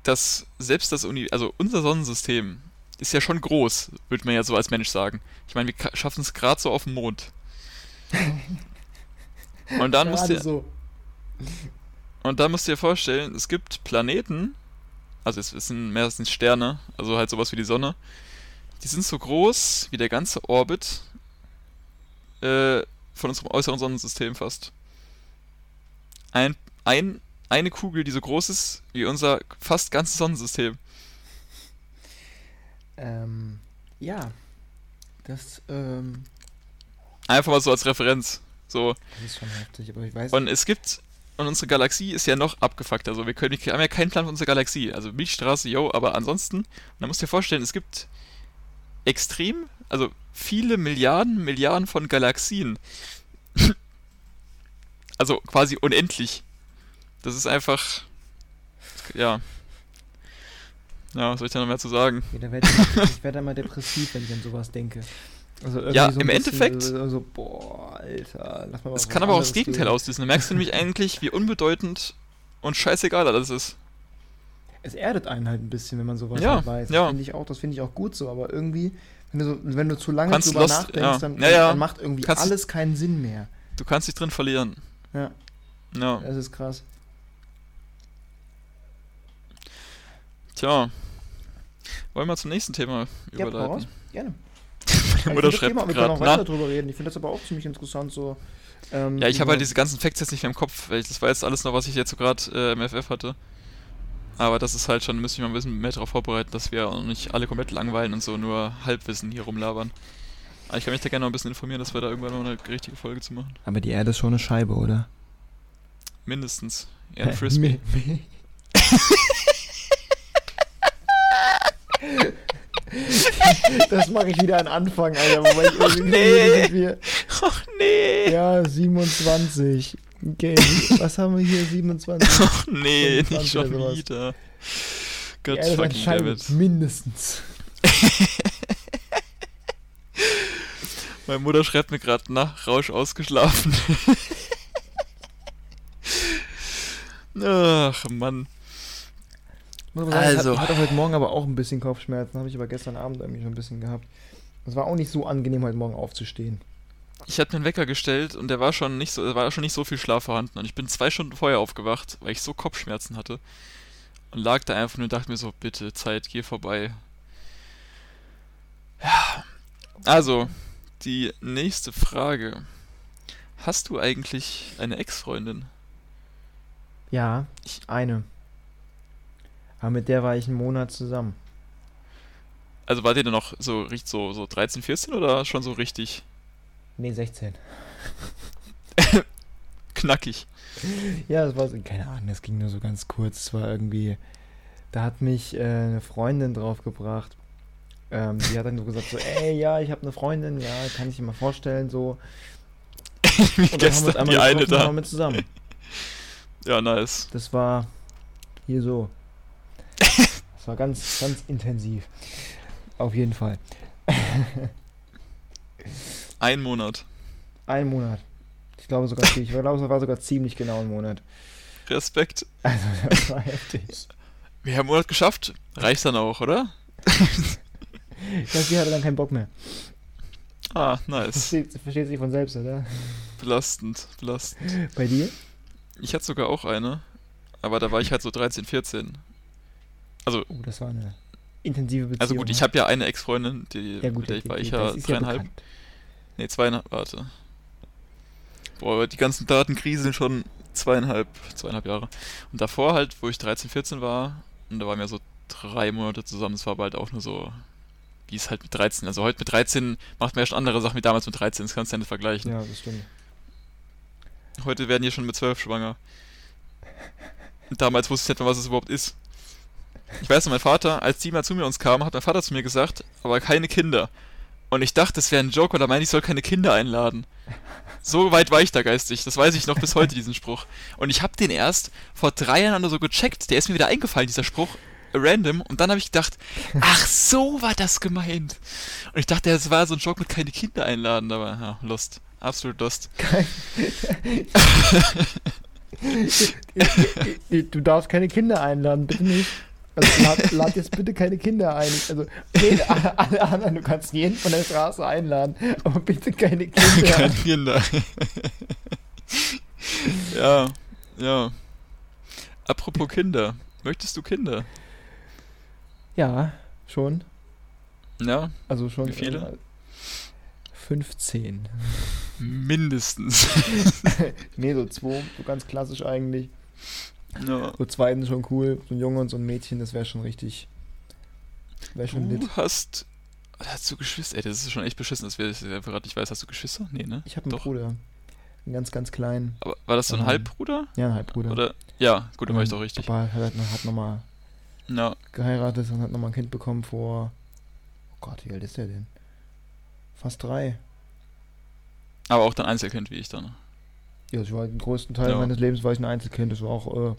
dass selbst das Uni, also unser Sonnensystem ist ja schon groß, würde man ja so als Mensch sagen. Ich meine, wir schaffen es gerade so auf dem Mond. Und dann musst du, so. Und dann musst du dir vorstellen, es gibt Planeten, also es es sind meistens Sterne, also halt sowas wie die Sonne, die sind so groß wie der ganze Orbit äh, von unserem äußeren Sonnensystem fast. Ein, ein, eine Kugel, die so groß ist wie unser fast ganzes Sonnensystem. Ähm, ja. Das, ähm, Einfach mal so als Referenz. So. das ist schon heftig, aber ich weiß Und es gibt. Und unsere Galaxie ist ja noch abgefuckt. Also wir, können, wir haben ja keinen Plan für unsere Galaxie. Also Milchstraße, yo, aber ansonsten, da musst du dir vorstellen, es gibt extrem, also viele Milliarden, Milliarden von Galaxien. also quasi unendlich. Das ist einfach. Ja. Ja, was soll ich da noch mehr zu sagen? Ja, werd ich, ich werde immer depressiv, wenn ich an sowas denke. Also Ja, so im Endeffekt- So, so, boah, Alter, lass mal Es kann aber auch das Gegenteil auslösen. Da merkst du nämlich eigentlich, wie unbedeutend und scheißegal alles ist. Es erdet einen halt ein bisschen, wenn man sowas Ja, halt weiß. ja. Das finde ich auch, das finde ich auch gut so, aber irgendwie, wenn du, so, wenn du zu lange Kannst drüber lost- nachdenkst, ja. dann, Ja, ja. dann macht irgendwie Kannst- alles keinen Sinn mehr. Du kannst dich drin verlieren. Ja, Ja. das ist krass. Tja. Wollen wir zum nächsten Thema Ja, überleiten? Gerne. Meine Ich Mutter schreibt gerade, weiter na? drüber reden. Ich finde das aber auch ziemlich interessant so. ähm, Ja, ich habe halt diese ganzen Facts jetzt nicht mehr im Kopf, weil ich, das war jetzt alles noch, was ich jetzt so gerade äh, im FF hatte. Aber das ist halt schon, müsste ich mal ein bisschen mehr darauf vorbereiten, dass wir auch nicht alle komplett langweilen und so nur Halbwissen hier rumlabern. Aber ich kann mich da gerne noch ein bisschen informieren, dass wir da irgendwann mal eine richtige Folge zu machen. Aber die Erde ist schon eine Scheibe, oder? Mindestens. Ja, ein Frisbee. Das mache ich wieder an Anfang, Alter. Wobei ich irgendwie nee. Ach nee! Ja, 27. Okay, was haben wir hier? 27. Ach nee, 25 nicht schon sowas. wieder. Gott eine fucking David. mindestens. Meine Mutter schreibt mir gerade nach, Rausch ausgeschlafen. Ach Mann. Sagen, Also. Ich hatte heute Morgen aber auch ein bisschen Kopfschmerzen, habe ich aber gestern Abend irgendwie schon ein bisschen gehabt. Es war auch nicht so angenehm, heute Morgen aufzustehen. Ich hatte mir einen Wecker gestellt und der war schon nicht so, war schon nicht so viel Schlaf vorhanden. Und ich bin zwei Stunden vorher aufgewacht, weil ich so Kopfschmerzen hatte. Und lag da einfach nur und dachte mir so, bitte, Zeit, geh vorbei. Ja. Also, die nächste Frage. Hast du eigentlich eine Ex-Freundin? Ja, Ich- eine. Aber mit der war ich einen Monat zusammen. Also war dir denn noch so richtig so, so 13, 14 oder schon so richtig Nee, 16. knackig? Ja, das war so, keine Ahnung, das ging nur so ganz kurz. Es war irgendwie, da hat mich äh, eine Freundin draufgebracht. Ähm, die hat dann so gesagt, so, ey, ja, ich habe eine Freundin, ja, kann ich dir mal vorstellen, so. Wie Und dann haben wir gestern die eine da. wir zusammen. Ja, nice. Das war hier so. War ganz, ganz intensiv. Auf jeden Fall. Ein Monat. Ein Monat. Ich glaube sogar, ich glaube, es war sogar ziemlich genau ein Monat. Respekt. Also, das war heftig. Wir haben einen Monat geschafft. Reicht dann auch, oder? Ich glaube, die hatte dann keinen Bock mehr. Ah, nice. Versteht, versteht sich von selbst, oder? Belastend, belastend. Bei dir? Ich hatte sogar auch eine, aber da war ich halt so 13, 14. Also, Oh, das war eine intensive Beziehung. also gut, ich ne? habe ja eine Ex-Freundin, die, ja, gut, mit der ich war ich ja dreieinhalb. bekannt. nee, zweieinhalb, warte. Boah, die ganzen Daten kriseln schon zweieinhalb, zweieinhalb Jahre. Und davor halt, wo ich 13, 14 war, und da waren wir so drei Monate zusammen, das war aber halt auch nur so, wie es halt mit 13, also heute mit 13 macht man ja schon andere Sachen wie damals mit 13, das kannst du ja nicht vergleichen. Ja, das stimmt. Heute werden die schon mit 12 schwanger. Und damals wusste ich nicht mal, was es überhaupt ist. Ich weiß noch, mein Vater, als die mal zu mir uns kamen, hat mein Vater zu mir gesagt, aber keine Kinder. Und ich dachte, das wäre ein Joke, weil er meinte, ich soll keine Kinder einladen. So weit war ich da geistig. Das weiß ich noch bis heute, diesen Spruch. Und ich habe den erst vor drei Jahren oder so gecheckt. Der ist mir wieder eingefallen, dieser Spruch. Random. Und dann habe ich gedacht, ach, so war das gemeint. Und ich dachte, das war so ein Joke mit keine Kinder einladen. Aber ja, lost. Absolut lost. du darfst keine Kinder einladen, bitte nicht. Also lad, lad jetzt bitte keine Kinder ein. Also, nee, alle, anderen, du kannst jeden von der Straße einladen, aber bitte keine Kinder. Keine Kinder. ja, ja. Apropos Kinder. Möchtest du Kinder? Ja, schon. Ja, Also schon. Wie viele? äh, 15. mindestens. nee, so zwei, so ganz klassisch eigentlich. Ja. So zweiten schon cool. So ein Junge und so ein Mädchen, das wäre schon richtig. Wäre schon Du lit. hast. Hast du Geschwister? Ey, das ist schon echt beschissen, dass wir gerade nicht weiß. Hast du Geschwister? Nee, ne? Ich habe einen Doch. Bruder. Einen ganz, ganz kleinen. Aber war das so ein Ähm, Halbbruder? Ja, ein Halbbruder. Oder? Ja, gut, dann war ich Und doch richtig. Papa hat, hat nochmal Ja, geheiratet und hat nochmal ein Kind bekommen vor. Oh Gott, wie alt ist der denn? Fast drei. aber auch dann Einzelkind wie ich dann. Ja, ich war den größten Teil Ja. meines Lebens war ich ein Einzelkind. Das war auch. Äh,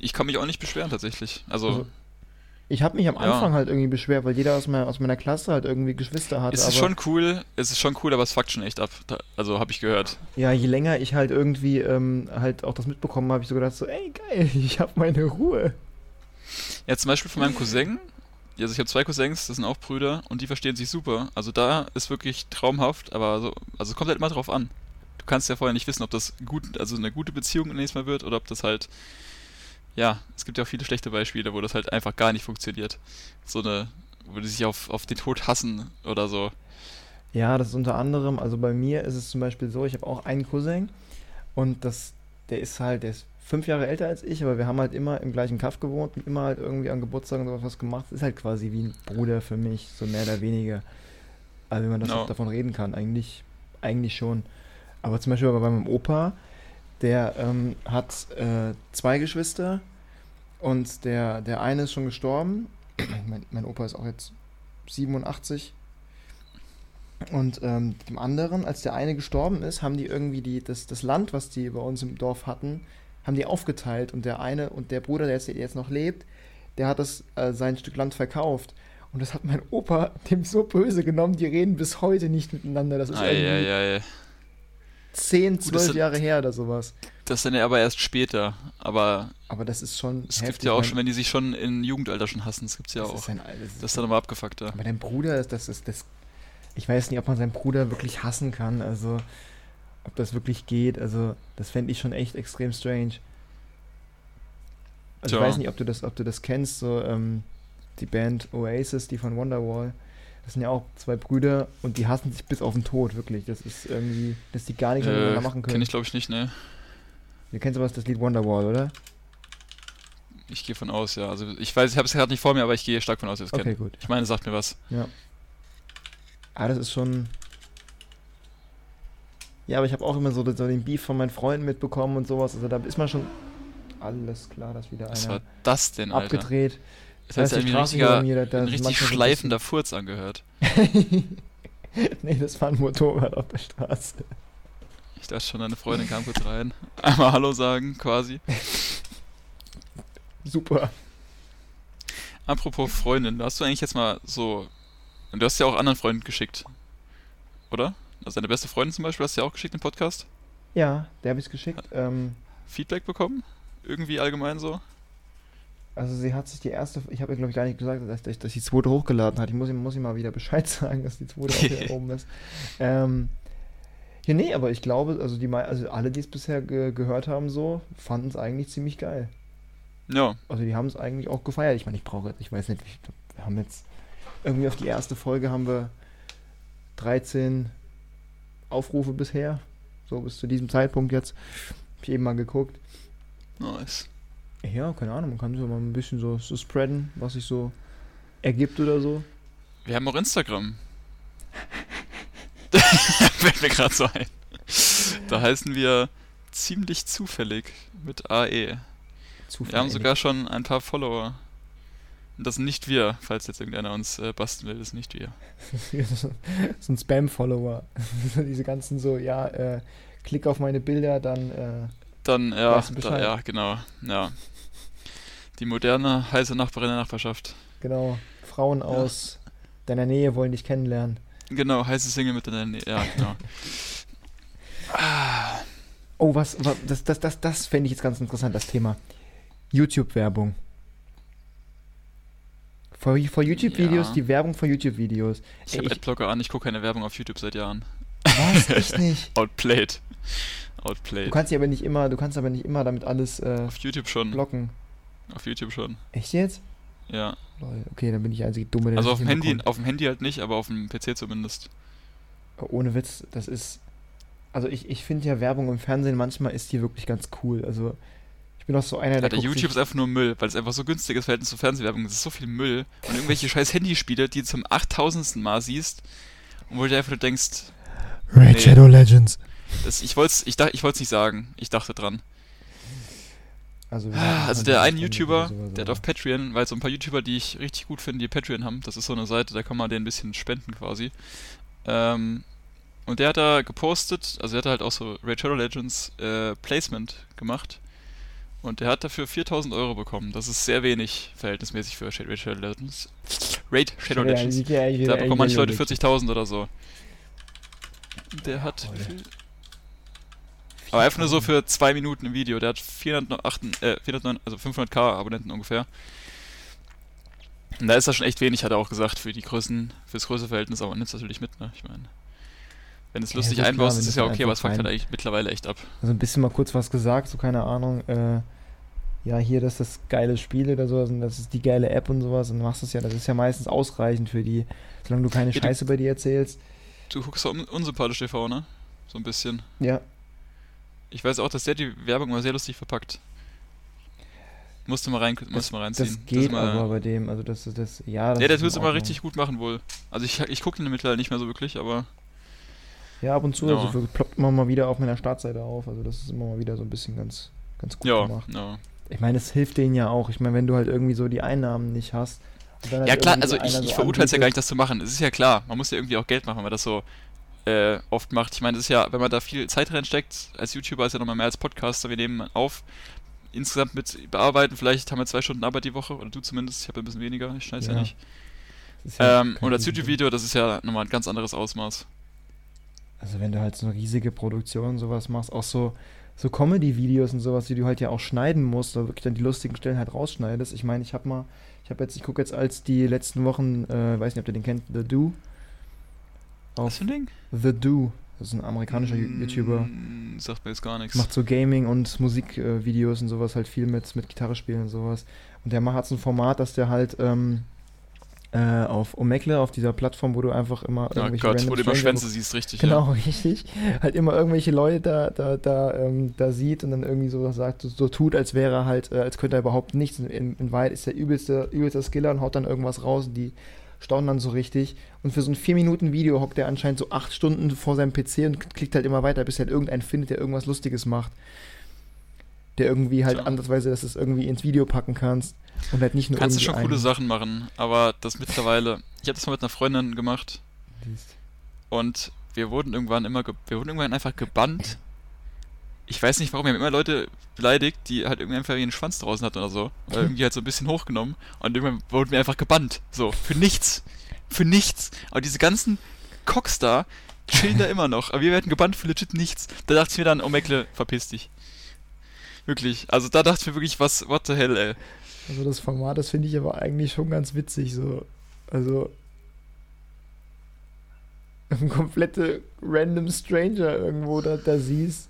Ich kann mich auch nicht beschweren tatsächlich. Also, Also, ich habe mich am Ja. Anfang halt irgendwie beschwert, weil jeder aus meiner, aus meiner Klasse halt irgendwie Geschwister hatte. es ist schon cool, es ist schon cool, aber es fuckt schon echt ab. Also habe ich gehört. ja, je länger ich halt irgendwie ähm, halt auch das mitbekommen habe, ich so gedacht so, ey geil, ich habe meine Ruhe. Ja, zum Beispiel von meinem Cousin. Also ich habe zwei Cousins, das sind auch Brüder und die verstehen sich super. Also da ist wirklich traumhaft, aber so, also es kommt halt immer drauf an. Du kannst ja vorher nicht wissen, ob das gut, also eine gute Beziehung nächstes Mal wird oder ob das halt, ja, es gibt ja auch viele schlechte Beispiele, wo das halt einfach gar nicht funktioniert. So eine, wo die sich auf, auf den Tod hassen oder so. Ja, das ist unter anderem, also bei mir ist es zum Beispiel so, ich habe auch einen Cousin und das, der ist halt, der ist fünf Jahre älter als ich, aber wir haben halt immer im gleichen Kaff gewohnt und immer halt irgendwie an Geburtstag und sowas was gemacht. Ist halt quasi wie ein Bruder für mich, so mehr oder weniger. Also wenn man das auch davon reden kann, eigentlich, eigentlich schon. Aber zum Beispiel bei meinem Opa, der ähm, hat äh, zwei Geschwister und der, der eine ist schon gestorben. mein, mein Opa ist auch jetzt 87. Und ähm, dem anderen, als der eine gestorben ist, haben die irgendwie die, das, das Land, was die bei uns im Dorf hatten, haben die aufgeteilt. Und der eine und der Bruder, der jetzt, der jetzt noch lebt, der hat das, äh, sein Stück Land verkauft. Und das hat mein Opa dem so böse genommen, die reden bis heute nicht miteinander. Das ist irgendwie Eieiei. 10, das 12 sind- Jahre her oder sowas. Das dann ja aber erst später. Aber Aber das ist schon. es gibt heftig, ja auch schon, wenn die sich schon im Jugendalter schon hassen, das gibt's ja das auch. Ist ein, das ist, Das ist dann aber abgefuckter. aber dein Bruder, das ist das. Ich weiß nicht, ob man seinen Bruder wirklich hassen kann. Also, ob das wirklich geht. Also, das fände ich schon echt extrem strange. Also, Tja. ich weiß nicht, ob du das, ob du das kennst, so ähm, die Band Oasis, die von Wonderwall. Das sind ja auch zwei Brüder und die hassen sich bis auf den Tod, wirklich. Das ist irgendwie, dass die gar nichts Äh, miteinander machen können. Kenn ich glaube ich nicht, ne? Du kennst aber das Lied Wonderwall, oder? Ich gehe von aus, ja. Also ich weiß, ich habe es gerade nicht vor mir, aber ich gehe stark von aus, dass ich es Okay, kenne. gut. Ich meine, es sagt mir was. Ah, das ist schon. Ja, aber ich habe auch immer so, so den Beef von meinen Freunden mitbekommen und sowas. Also da ist man schon. Alles klar, dass wieder Was einer war das denn, Alter? abgedreht. Das sich die ein richtiger, ein richtig schleifender Furz angehört. nee, das war ein Motorrad auf der Straße. Ich dachte schon, deine Freundin kam kurz rein. Einmal Hallo sagen, quasi. Super. Apropos Freundin, hast du eigentlich jetzt mal so. Du hast ja auch anderen Freunden geschickt. Oder? Also deine beste Freundin zum Beispiel hast du ja auch geschickt im Podcast. Ja, der habe ich geschickt. Ähm, Feedback bekommen? Irgendwie allgemein so? Also sie hat sich die erste, ich habe ihr glaube ich gar nicht gesagt, dass, dass, dass die zweite hochgeladen hat. Ich muss ihm, muss ihm mal wieder Bescheid sagen, dass die zweite auch hier oben ist. Ähm, ja, nee, aber ich glaube, also die also alle, die es bisher ge gehört haben, so, fanden es eigentlich ziemlich geil. Ja. Also die haben es eigentlich auch gefeiert. Ich meine, ich brauche, ich weiß nicht, ich, wir haben jetzt irgendwie auf die erste Folge haben wir 13 Aufrufe bisher. So bis zu diesem Zeitpunkt jetzt. Hab ich eben mal geguckt. Nice. Ja, keine Ahnung, man kann so mal ein bisschen so, so spreaden, was sich so ergibt oder so. Wir haben auch Instagram. Fällt mir gerade so ein. Da heißen wir ziemlich zufällig mit AE. Wir haben sogar schon ein paar Follower. Und das sind nicht wir, falls jetzt irgendeiner uns äh, basteln will, das sind nicht wir. so ein Spam-Follower. Diese ganzen so, ja, äh, klick auf meine Bilder, dann äh, Dann, ja, da, ja, genau, ja. Die moderne, heiße Nachbarin der Nachbarschaft. genau, Frauen aus deiner Nähe wollen dich kennenlernen. Genau, heiße Single mit in der Nähe, ja, genau. ah, Oh, was, was das, das, das, das fände ich jetzt ganz interessant, das Thema. YouTube-Werbung. Vor, vor YouTube-Videos, Ja. die Werbung vor YouTube-Videos. ich habe ich- Adblocker an, ich gucke keine Werbung auf YouTube seit Jahren. Was? Echt nicht? Outplayed. Du Outplayed. kannst ja aber nicht immer, du kannst aber nicht immer damit alles äh, Auf YouTube schon. blocken. Auf YouTube schon. Echt jetzt? Ja. Okay, dann bin ich der einzige Dumme, der Also auf dem Handy, auf dem Handy halt nicht, aber auf dem PC zumindest. Ohne Witz, das ist. Also ich, ich finde ja Werbung im Fernsehen manchmal ist die wirklich ganz cool. Also ich bin auch so einer, Ja, der. guckt YouTube ist einfach nur Müll, weil es einfach so günstig ist Verhältnis zur Fernsehwerbung. Es ist so viel Müll. Und irgendwelche scheiß Handyspiele, die du zum 8000. Mal siehst und wo du einfach nur denkst, Raid Nee. Shadow Legends. das, ich wollte es ich ich wollt's nicht sagen. Ich dachte dran. Also, Also der eine YouTuber, der hat auf Patreon, weil so ein paar YouTuber, die ich richtig gut finde, die Patreon haben, das ist so eine Seite, da kann man denen ein bisschen spenden quasi. Ähm, und der hat da gepostet, also der hat halt auch so Raid Shadow Legends äh, Placement gemacht. Und der hat dafür 4000 Euro bekommen. Das ist sehr wenig verhältnismäßig für Raid Shadow Legends. Raid Shadow Legends. Da bekommen manche Leute 40.000 oder so. Der hat. Viel? Aber einfach nur so für zwei Minuten im Video. Der hat 408, äh, 409, also 500k Abonnenten ungefähr. Und da ist das schon echt wenig, hat er auch gesagt, für die Größen, fürs Größeverhältnis, aber man nimmt es natürlich mit, ne? Ich meine. Wenn es Ja, lustig ist einbaust, ist es du ja es okay, aber es fuckt halt eigentlich mittlerweile echt ab. Also ein bisschen mal kurz was gesagt, so keine Ahnung. Äh, ja, hier, das ist das geile Spiel oder sowas und das ist die geile App und sowas und du machst das ja, das ist ja meistens ausreichend für die, solange du keine Ja, du- Scheiße bei dir erzählst. Du guckst un unsympathisch TV, ne? So ein bisschen. Ja, Ich weiß auch, dass der die Werbung immer sehr lustig verpackt. Musst du mal, rein, musst du mal reinziehen. das geht ist immer- aber bei dem, also das ist das, ja. Das Ja, der tut es immer richtig gut machen wohl. Also ich, ich gucke ihn mittlerweile nicht mehr so wirklich, aber Ja, ab und zu, Ja. also ploppt immer mal wieder auf meiner Startseite auf, also das ist immer mal wieder so ein bisschen ganz, ganz gut ja, gemacht. ja. Ich meine, es hilft denen ja auch. Ich meine, wenn du halt irgendwie so die Einnahmen nicht hast. halt Ja klar, also so ich, ich so verurteile es ja gar nicht, das zu machen. Es ist ja klar, man muss ja irgendwie auch Geld machen, man das so äh, oft macht. Ich meine, es ist ja, wenn man da viel Zeit reinsteckt, als YouTuber ist ja nochmal mehr als Podcaster, wir nehmen auf. Insgesamt mit bearbeiten, vielleicht haben wir zwei Stunden Arbeit die Woche, oder du zumindest, ich habe ein bisschen weniger, ich schneide ja. Ja, nicht. das ja Ähm, und als. YouTube-Video, das ist ja nochmal ein ganz anderes Ausmaß. Also wenn du halt so eine riesige Produktion und sowas machst, auch so, so Comedy-Videos und sowas, die du halt ja auch schneiden musst, oder wirklich dann die lustigen Stellen halt rausschneidest. Ich meine, ich habe mal, ich habe jetzt, ich gucke jetzt als die letzten Wochen, äh, weiß nicht, ob ihr den kennt, The Do. Was Auf für ein Ding? The Do. Das ist ein amerikanischer Ju- YouTuber. Mm, Sagt mir jetzt gar nichts. Macht so Gaming und Musikvideos äh, und sowas halt viel mit, mit Gitarre spielen und sowas. Und der macht hat so ein Format, dass der halt ähm, äh, auf Omegle, auf dieser Plattform, wo du einfach immer Oh irgendwelche Gott, wo du immer Schwänze siehst, richtig. Genau, richtig. Halt immer irgendwelche Leute da, da, da, ähm, da sieht und dann irgendwie so sagt, so, so tut, als wäre er halt, äh, als könnte er überhaupt nichts. In, in, in Wahrheit ist der übelste, übelste Skiller und haut dann irgendwas raus und die staunen dann so richtig. Und für so ein 4-Minuten-Video hockt er anscheinend so 8 Stunden vor seinem PC und klickt halt immer weiter, bis er halt irgendeinen findet, der irgendwas Lustiges macht. Der irgendwie halt Tja. andersweise, dass du es irgendwie ins Video packen kannst. Und halt nicht nur Kannst du schon coole einen- Sachen machen, aber das mittlerweile. Ich habe das mal mit einer Freundin gemacht und wir wurden irgendwann immer, wir wurden irgendwann einfach gebannt. Ich weiß nicht warum, wir haben immer Leute beleidigt, die halt irgendwie einfach ihren Schwanz draußen hatten oder so. Oder irgendwie halt so ein bisschen hochgenommen und irgendwann wurden wir einfach gebannt. So, für nichts. Für nichts. Aber diese ganzen Cocks da chillen da immer noch. Aber wir werden gebannt für legit nichts. Da dachte ich mir dann, oh Meckle, verpiss dich. Wirklich. Also da dachte ich mir wirklich, was, what the hell, ey. Also das Format, das finde ich aber eigentlich schon ganz witzig. So. Also ein komplette random Stranger irgendwo da, da siehst,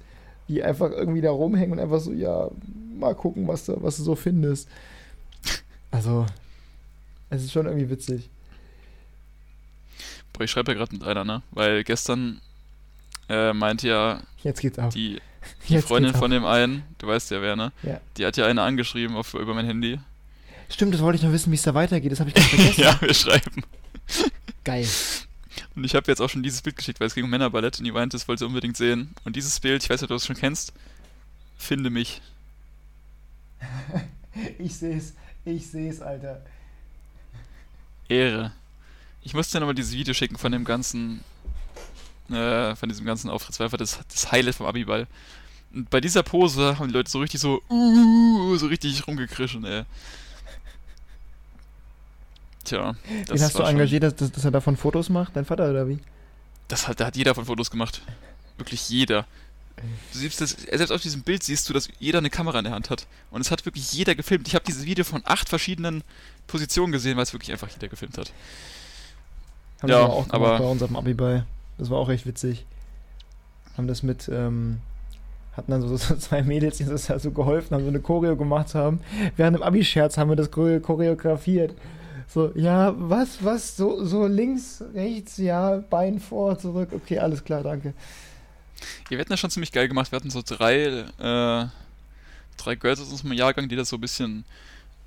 die einfach irgendwie da rumhängen und einfach so, ja, mal gucken, was, da, was du so findest. Also, es ist schon irgendwie witzig. Boah, ich schreibe ja gerade mit einer, ne? Weil gestern äh, meinte ja Jetzt geht's ab. die, die Jetzt Freundin von dem einen, du weißt ja wer, ne? Ja. Die hat ja eine angeschrieben auf, über mein Handy. Stimmt, das wollte ich noch wissen, wie es da weitergeht. Das habe ich ganz vergessen. ja, wir schreiben. Geil. Und ich habe jetzt auch schon dieses Bild geschickt, weil es ging um Männerballett und die meinte, das wollte sie unbedingt sehen. Und dieses Bild, ich weiß nicht, ob du das schon kennst, finde mich. Ich sehe es. Ich sehe es, Alter. Ehre. Ich musste dir nochmal dieses Video schicken von dem ganzen, äh, von diesem ganzen Auftritt. Das war einfach das, das Highlight vom Abiball. Und bei dieser Pose haben die Leute so richtig so, uh, so richtig rumgekrischen, ey. Tja, das Wen hast du engagiert, dass, dass, dass er davon Fotos macht? Dein Vater oder wie? Das hat, da hat jeder von Fotos gemacht. Wirklich jeder. Du siehst das, selbst auf diesem Bild siehst du, dass jeder eine Kamera in der Hand hat. Und es hat wirklich jeder gefilmt. Ich habe dieses Video von acht verschiedenen Positionen gesehen, weil es wirklich einfach jeder gefilmt hat. Haben Ja, wir aber auch gemacht aber- bei unserem Abiball. Das war auch echt witzig. Haben das mit, ähm, hatten dann so, so zwei Mädels, die uns da so geholfen haben, so eine Choreo gemacht haben. Während dem Abi-Scherz haben wir das choreo- choreografiert. So, ja, was, was, so, so links, rechts, ja, Bein vor, zurück. Okay, alles klar, danke. Ja, wir hatten das schon ziemlich geil gemacht. Wir hatten so drei, äh, drei Girls aus unserem Jahrgang, die das so ein bisschen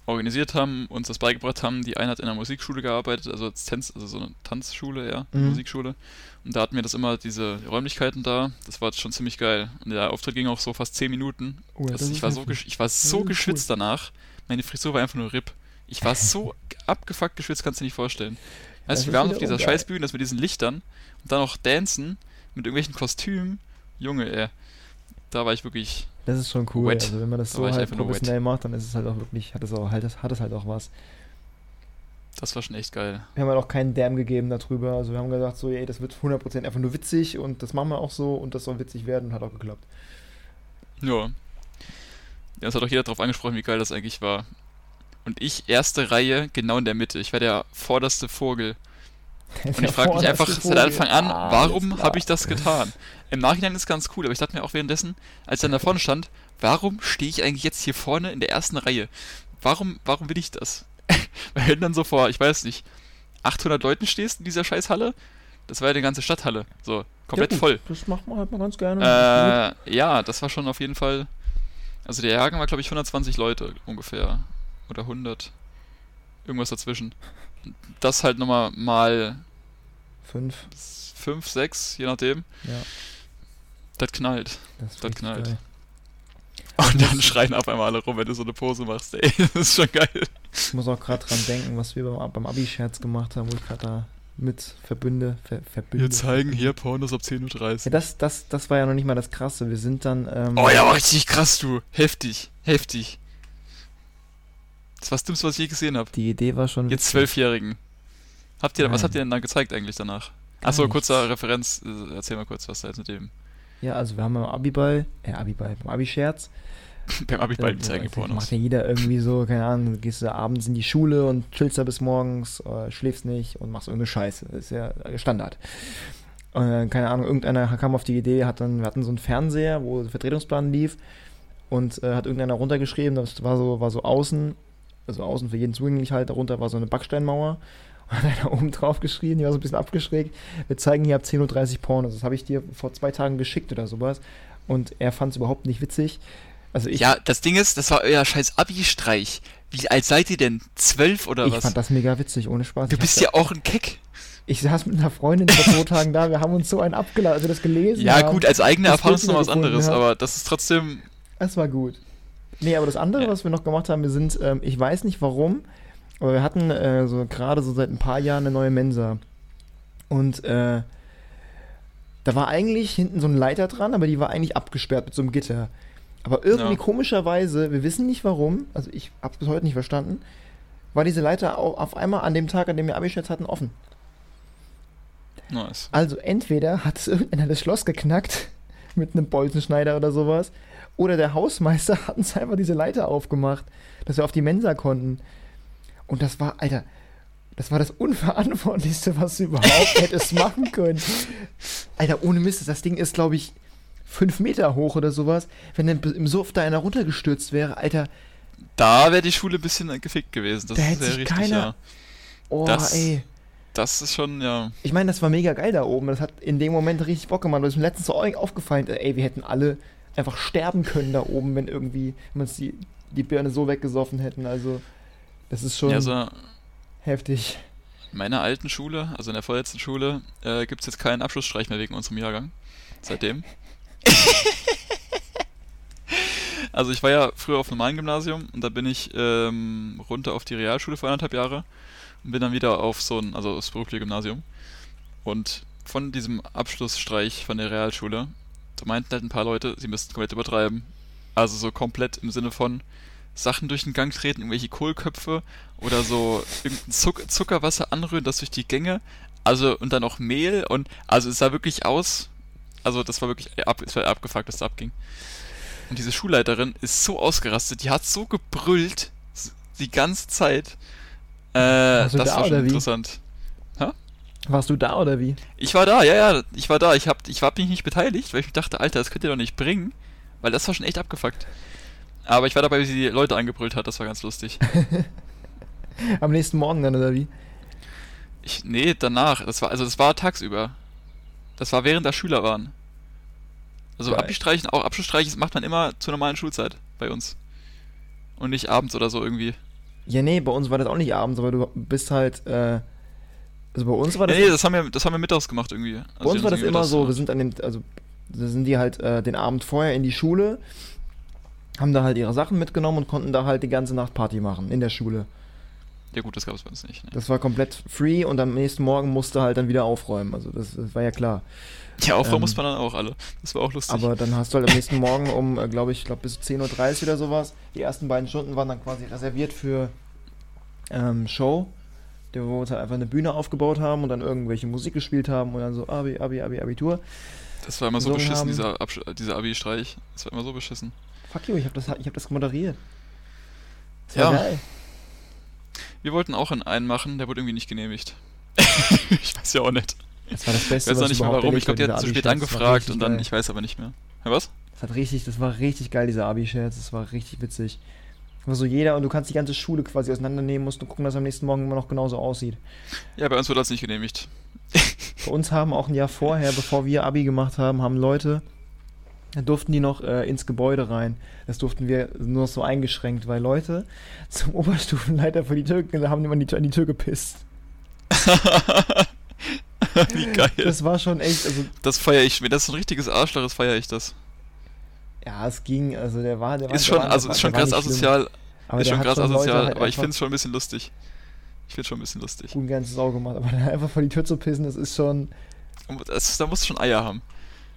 organisiert haben, uns das beigebracht haben. Die eine hat in einer Musikschule gearbeitet, also als Tanz, also so eine Tanzschule, ja, Mhm. Musikschule. Und da hatten wir das immer, diese Räumlichkeiten da. Das war schon ziemlich geil. Und der Auftritt ging auch so fast 10 Minuten. Oh, ja, das ich, war so heftig. gesch ich war so cool. geschwitzt danach. Meine Frisur war einfach nur RIP. Ich war so abgefuckt geschwitzt, kannst du dir nicht vorstellen. Ist wir waren auf dieser geil. Scheißbühne, das mit diesen Lichtern und dann noch Dancen mit irgendwelchen Kostümen. Junge, ey. Da war ich wirklich. Das ist schon cool. Wet. Also wenn man das Da so halt professionell macht, dann ist es halt auch wirklich, hat es auch halt, hat es halt auch was. Das war schon echt geil. Wir haben halt auch keinen Damn gegeben darüber. Also wir haben gesagt, so, ey, das wird 100% einfach nur witzig und das machen wir auch so und das soll witzig werden und hat auch geklappt. Ja. Ja, es hat auch jeder drauf angesprochen, wie geil das eigentlich war. Und ich, erste Reihe, genau in der Mitte. Ich war der vorderste Vogel. Und ich frage mich einfach seit Anfang an, warum habe ich das getan? Im Nachhinein ist ganz cool, aber ich dachte mir auch währenddessen, als ich dann da vorne stand, warum stehe ich eigentlich jetzt hier vorne in der ersten Reihe? Warum, warum will ich das? Weil wenn dann so vor, ich weiß nicht, 800 Leuten stehst in dieser Scheißhalle, das war ja die ganze Stadthalle, so, komplett voll. Das macht man halt mal ganz gerne. Äh, ja, das war schon auf jeden Fall. Also der Jahrgang war, glaube ich, 120 Leute ungefähr. Oder 100. Irgendwas dazwischen. Das halt nochmal mal Fünf. 5, 6, je nachdem. Ja, Das knallt. das, Das knallt. geil. Und dann schreien auf einmal alle rum, wenn du so eine Pose machst. Ey, das ist schon geil. Ich muss auch gerade dran denken, was wir beim, beim Abi-Scherz gemacht haben, wo ich gerade da mit verbünde. Ver, verbünde. Wir zeigen hier Pornos ab 10.30 Ja, Uhr. das, das, das war ja noch nicht mal das Krasse. Wir sind dann. Ähm, Oh ja, richtig krass, du. Heftig. Heftig. Das war das Dümmste, was ich je gesehen habe. Die Idee war schon. Jetzt. Zwölfjährigen. Habt ihr, was habt ihr denn da gezeigt eigentlich danach? Achso, kurzer Referenz. äh, Erzähl mal kurz, was da jetzt mit dem Ja, also wir haben beim Abi-Ball, äh, Abi-Ball, beim Abi-Scherz. beim Abi-Ball Äh, zeigen Pornos. Macht ja jeder irgendwie so, keine Ahnung, gehst du abends in die Schule und chillst da bis morgens, äh, schläfst nicht und machst irgendeine Scheiße. Das ist ja Standard. Äh, keine Ahnung, irgendeiner kam auf die Idee, hat dann, wir hatten so einen Fernseher, wo der Vertretungsplan lief und äh, hat irgendeiner runtergeschrieben, das war so, war so außen, also außen für jeden zugänglich halt, darunter war so eine Backsteinmauer und hat einer oben drauf geschrien, die war so ein bisschen abgeschrägt, wir zeigen hier ab 10.30 Uhr Pornos. Das habe ich dir vor zwei Tagen geschickt oder sowas und er fand es überhaupt nicht witzig. Also ich, Ja, das Ding ist, das war euer scheiß Abi-Streich. Wie alt seid ihr denn? Zwölf oder ich was? fand das mega witzig, ohne Spaß. du Ich bist ja auch ein Keck. Ich saß mit einer Freundin vor zwei Tagen da, wir haben uns so einen abgeladen, als wir das gelesen Ja, haben. gut, als eigene Erfahrung ist noch was anderes, habe. aber das ist trotzdem. Es war gut. Nee, aber das andere, was wir noch gemacht haben, wir sind, ähm, ich weiß nicht warum, aber wir hatten äh, so gerade so seit ein paar Jahren eine neue Mensa. Und äh, da war eigentlich hinten so ein Leiter dran, aber die war eigentlich abgesperrt mit so einem Gitter. Aber irgendwie Ja. komischerweise, wir wissen nicht warum, also ich hab's bis heute nicht verstanden, war diese Leiter au- auf einmal an dem Tag, an dem wir Abi-Scherz hatten, offen. Nice. Also entweder hat es irgendeiner das Schloss geknackt mit einem Bolzenschneider oder sowas, oder der Hausmeister hat uns einfach diese Leiter aufgemacht, dass wir auf die Mensa konnten. Und das war, Alter, das war das Unverantwortlichste, was du überhaupt hättest machen können. Alter, ohne Mist, das Ding ist, glaube ich, fünf Meter hoch oder sowas. Wenn dann im Suff da einer runtergestürzt wäre, Alter, Da wäre die Schule ein bisschen gefickt gewesen. Das Da ist sich richtig, keiner- ja. oh, Das- ey. Das ist schon, ja. Ich meine, das war mega geil da oben. Das hat in dem Moment richtig Bock gemacht. Das ist mir letztens so aufgefallen, ey, wir hätten alle einfach sterben können da oben, wenn irgendwie, wenn uns die, die Birne so weggesoffen hätten. Also, das ist schon ja also heftig. in meiner alten Schule, also in der vorletzten Schule, äh, gibt es jetzt keinen Abschlussstreich mehr wegen unserem Jahrgang. Seitdem. also ich war ja früher auf einem normalen Gymnasium und da bin ich ähm, runter auf die Realschule für anderthalb Jahre und bin dann wieder auf so ein, also das berufliche Gymnasium. Und von diesem Abschlussstreich von der Realschule, da meinten halt ein paar Leute, sie müssten komplett übertreiben. Also so komplett im Sinne von Sachen durch den Gang treten, irgendwelche Kohlköpfe oder so irgendein Zuck Zuckerwasser anrühren, das durch die Gänge. Also und dann noch Mehl und also es sah wirklich aus. Also das war wirklich ab, es war abgefuckt, was da abging. Und diese Schulleiterin ist so ausgerastet, die hat so gebrüllt die ganze Zeit. Äh, Warst das da war schon interessant. Warst du da oder wie? Ich war da, ja, ja, ich war da. Ich hab, ich hab mich nicht beteiligt, weil ich dachte, Alter, das könnt ihr doch nicht bringen. Weil das war schon echt abgefuckt. Aber ich war dabei, wie sie die Leute angebrüllt hat, das war ganz lustig. Am nächsten Morgen dann, oder wie? Ich, nee, danach. Das war, also das war tagsüber. Das war während da Schüler waren. Also Geil. Abi-Streichen, auch Abschlussstreichen macht man immer zur normalen Schulzeit bei uns. Und nicht abends oder so irgendwie. Ja, nee, bei uns war das auch nicht abends, aber du bist halt, äh, also bei uns war das, nee, nee, das haben wir, das haben wir mittags gemacht irgendwie. Also bei uns war das immer mittags so, wir sind an dem, also da sind die halt äh, den Abend vorher in die Schule, haben da halt ihre Sachen mitgenommen und konnten da halt die ganze Nacht Party machen in der Schule. Ja gut, das gab es bei uns nicht. Ne? Das war komplett free und am nächsten Morgen musste halt dann wieder aufräumen, also das, das war ja klar. Ja, aufräumen ähm, muss man dann auch alle. Das war auch lustig. Aber dann hast du halt am nächsten Morgen um, äh, glaube ich, glaub bis 10.30 Uhr oder sowas, die ersten beiden Stunden waren dann quasi reserviert für ähm, Show, wo wir uns halt einfach eine Bühne aufgebaut haben und dann irgendwelche Musik gespielt haben und dann so Abi, Abi, Abi, Abitur. das war immer so beschissen, haben. dieser, dieser Abi-Streich. Das war immer so beschissen. Fuck you, ich habe das, ich hab das moderiert. Das Ja. geil. Wir wollten auch in einen machen, der wurde irgendwie nicht genehmigt. ich weiß ja auch nicht. Das war das Ich Beste, weiß auch was nicht mehr warum. Ich glaube, die hatten zu spät angefragt und dann, geil. ich weiß aber nicht mehr. Ja, was? Das hat richtig, das war richtig geil, dieser Abi-Scherz. Das war richtig witzig. So jeder und du kannst die ganze Schule quasi auseinandernehmen, musst und gucken, dass am nächsten Morgen immer noch genauso aussieht. Ja, bei uns wurde das nicht genehmigt. Bei uns haben auch ein Jahr vorher, bevor wir Abi gemacht haben, haben Leute, da durften die noch äh, ins Gebäude rein. Das durften wir nur noch so eingeschränkt, weil Leute zum Oberstufenleiter vor die Tür haben immer die, an die Tür gepisst. Wie geil. Das, Das war schon echt, also feiere ich. Wenn das so ein richtiges Arschloch ist, feiere ich das. Ja, es ging, also der war, der war Ist der schon, war, also der ist war- schon der war krass asozial. Aber ist der schon krass Leute asozial, halt aber ich finde es schon ein bisschen lustig. Ich finde es schon ein bisschen lustig. gut ein ganzes Auge gemacht, aber dann einfach vor die Tür zu pissen, das ist schon. Das, da musst du schon Eier haben.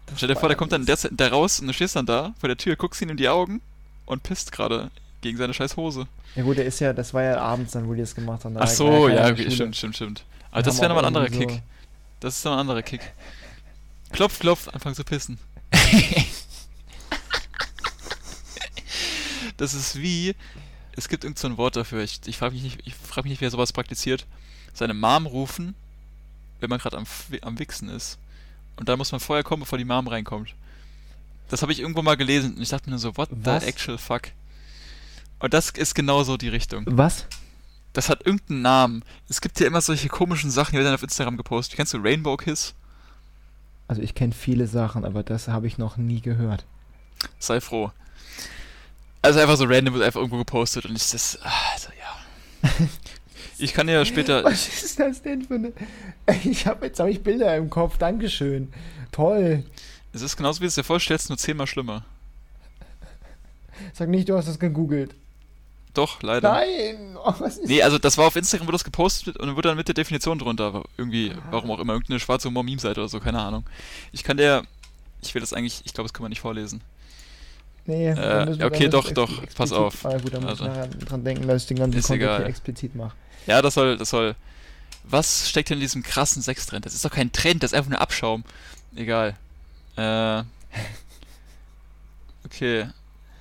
das Stell dir war vor, der kommt dann der, der raus und du stehst dann da vor der Tür, guckst ihn in die Augen und pisst gerade gegen seine scheiß Hose. Ja gut, der ist ja, das war ja abends dann, wo die das gemacht haben. da Ach war so, ja, der okay, stimmt, stimmt, stimmt. Aber das wäre nochmal ein auch anderer irgendwie Kick. Das ist nochmal ein anderer Kick. Klopf, klopf, anfangen zu pissen. das ist wie, es gibt irgend so ein Wort dafür, ich, ich frage mich, nicht- ich frag mich nicht, wer sowas praktiziert. Seine Mom rufen, wenn man gerade am, am Wichsen ist. Und dann muss man vorher kommen, bevor die Mom reinkommt. Das habe ich irgendwo mal gelesen und ich dachte mir nur so, what Was? the actual fuck? Und das ist genauso die Richtung. Was? Das hat irgendeinen Namen. Es gibt ja immer solche komischen Sachen, die werden auf Instagram gepostet. Kennst du Rainbow Kiss? Also ich kenne viele Sachen, aber das habe ich noch nie gehört. Sei froh. Also einfach so random wird einfach irgendwo gepostet und ich das. ah, Also ja. Ich kann ja später. Was ist das denn für eine... Ich habe jetzt habe ich Bilder im Kopf, Dankeschön. Toll. Es ist genauso wie es dir vorstellst, nur zehnmal schlimmer. Sag nicht, du hast das gegoogelt. Doch, leider. Nein! Oh, was ist Nee, also das war auf Instagram, wurde das gepostet und dann wurde dann mit der Definition drunter. aber Irgendwie, warum auch immer, irgendeine schwarze Humor-Meme-Seite oder so, keine Ahnung. Ich kann dir. Ich will das eigentlich, ich glaube, das kann man nicht vorlesen. Nee, Äh, dann müssen wir- okay, doch, doch, pass auf. Ah, gut, dann muss ich Also. nachher dran denken, dass ich den ganzen Ist Content egal. hier explizit mache. Ja, das soll, das soll. Was steckt denn in diesem krassen Sextrend? Das ist doch kein Trend, das ist einfach nur Abschaum. Egal. Äh. Okay.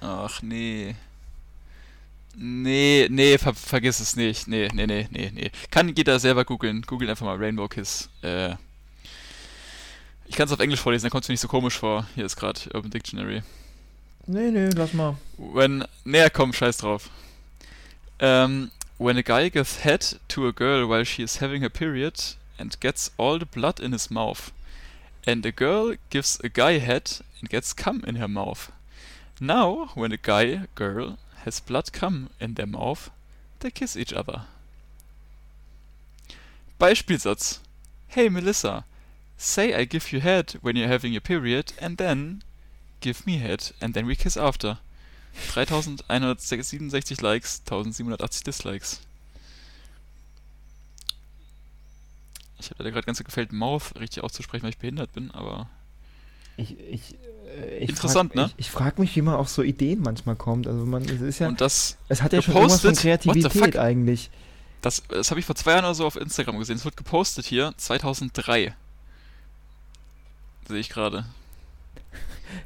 Ach nee. Nee, nee, ver vergiss es nicht. Nee, nee, nee, nee, nee. Kann jeder selber googeln. Google einfach mal Rainbow Kiss. Äh. Ich kann es auf Englisch vorlesen, dann kommt es mir nicht so komisch vor. Hier ist gerade Urban Dictionary. Nee, nee, lass mal. When, nee, komm, scheiß drauf. Um, when a guy gives head to a girl while she is having her period and gets all the blood in his mouth. And a girl gives a guy head and gets cum in her mouth. Now, when a guy, girl, has blood cum in their mouth, they kiss each other. Beispielsatz. Hey Melissa, say I give you head when you're having your period and then give me head and then we kiss after. 3167 Likes, 1780 Dislikes. Ich habe leider gerade ganz gefällt, Mouth richtig auszusprechen, weil ich behindert bin, aber Ich, ich, äh, ich Interessant, frag, ne? Ich, ich frage mich, wie man auf so Ideen manchmal kommt. Also man, es ist ja, und das, es hat ja schon irgendwas von? Kreativität eigentlich. das, das habe ich vor zwei Jahren oder so auf Instagram gesehen. Es wird gepostet hier 2003. Sehe ich gerade.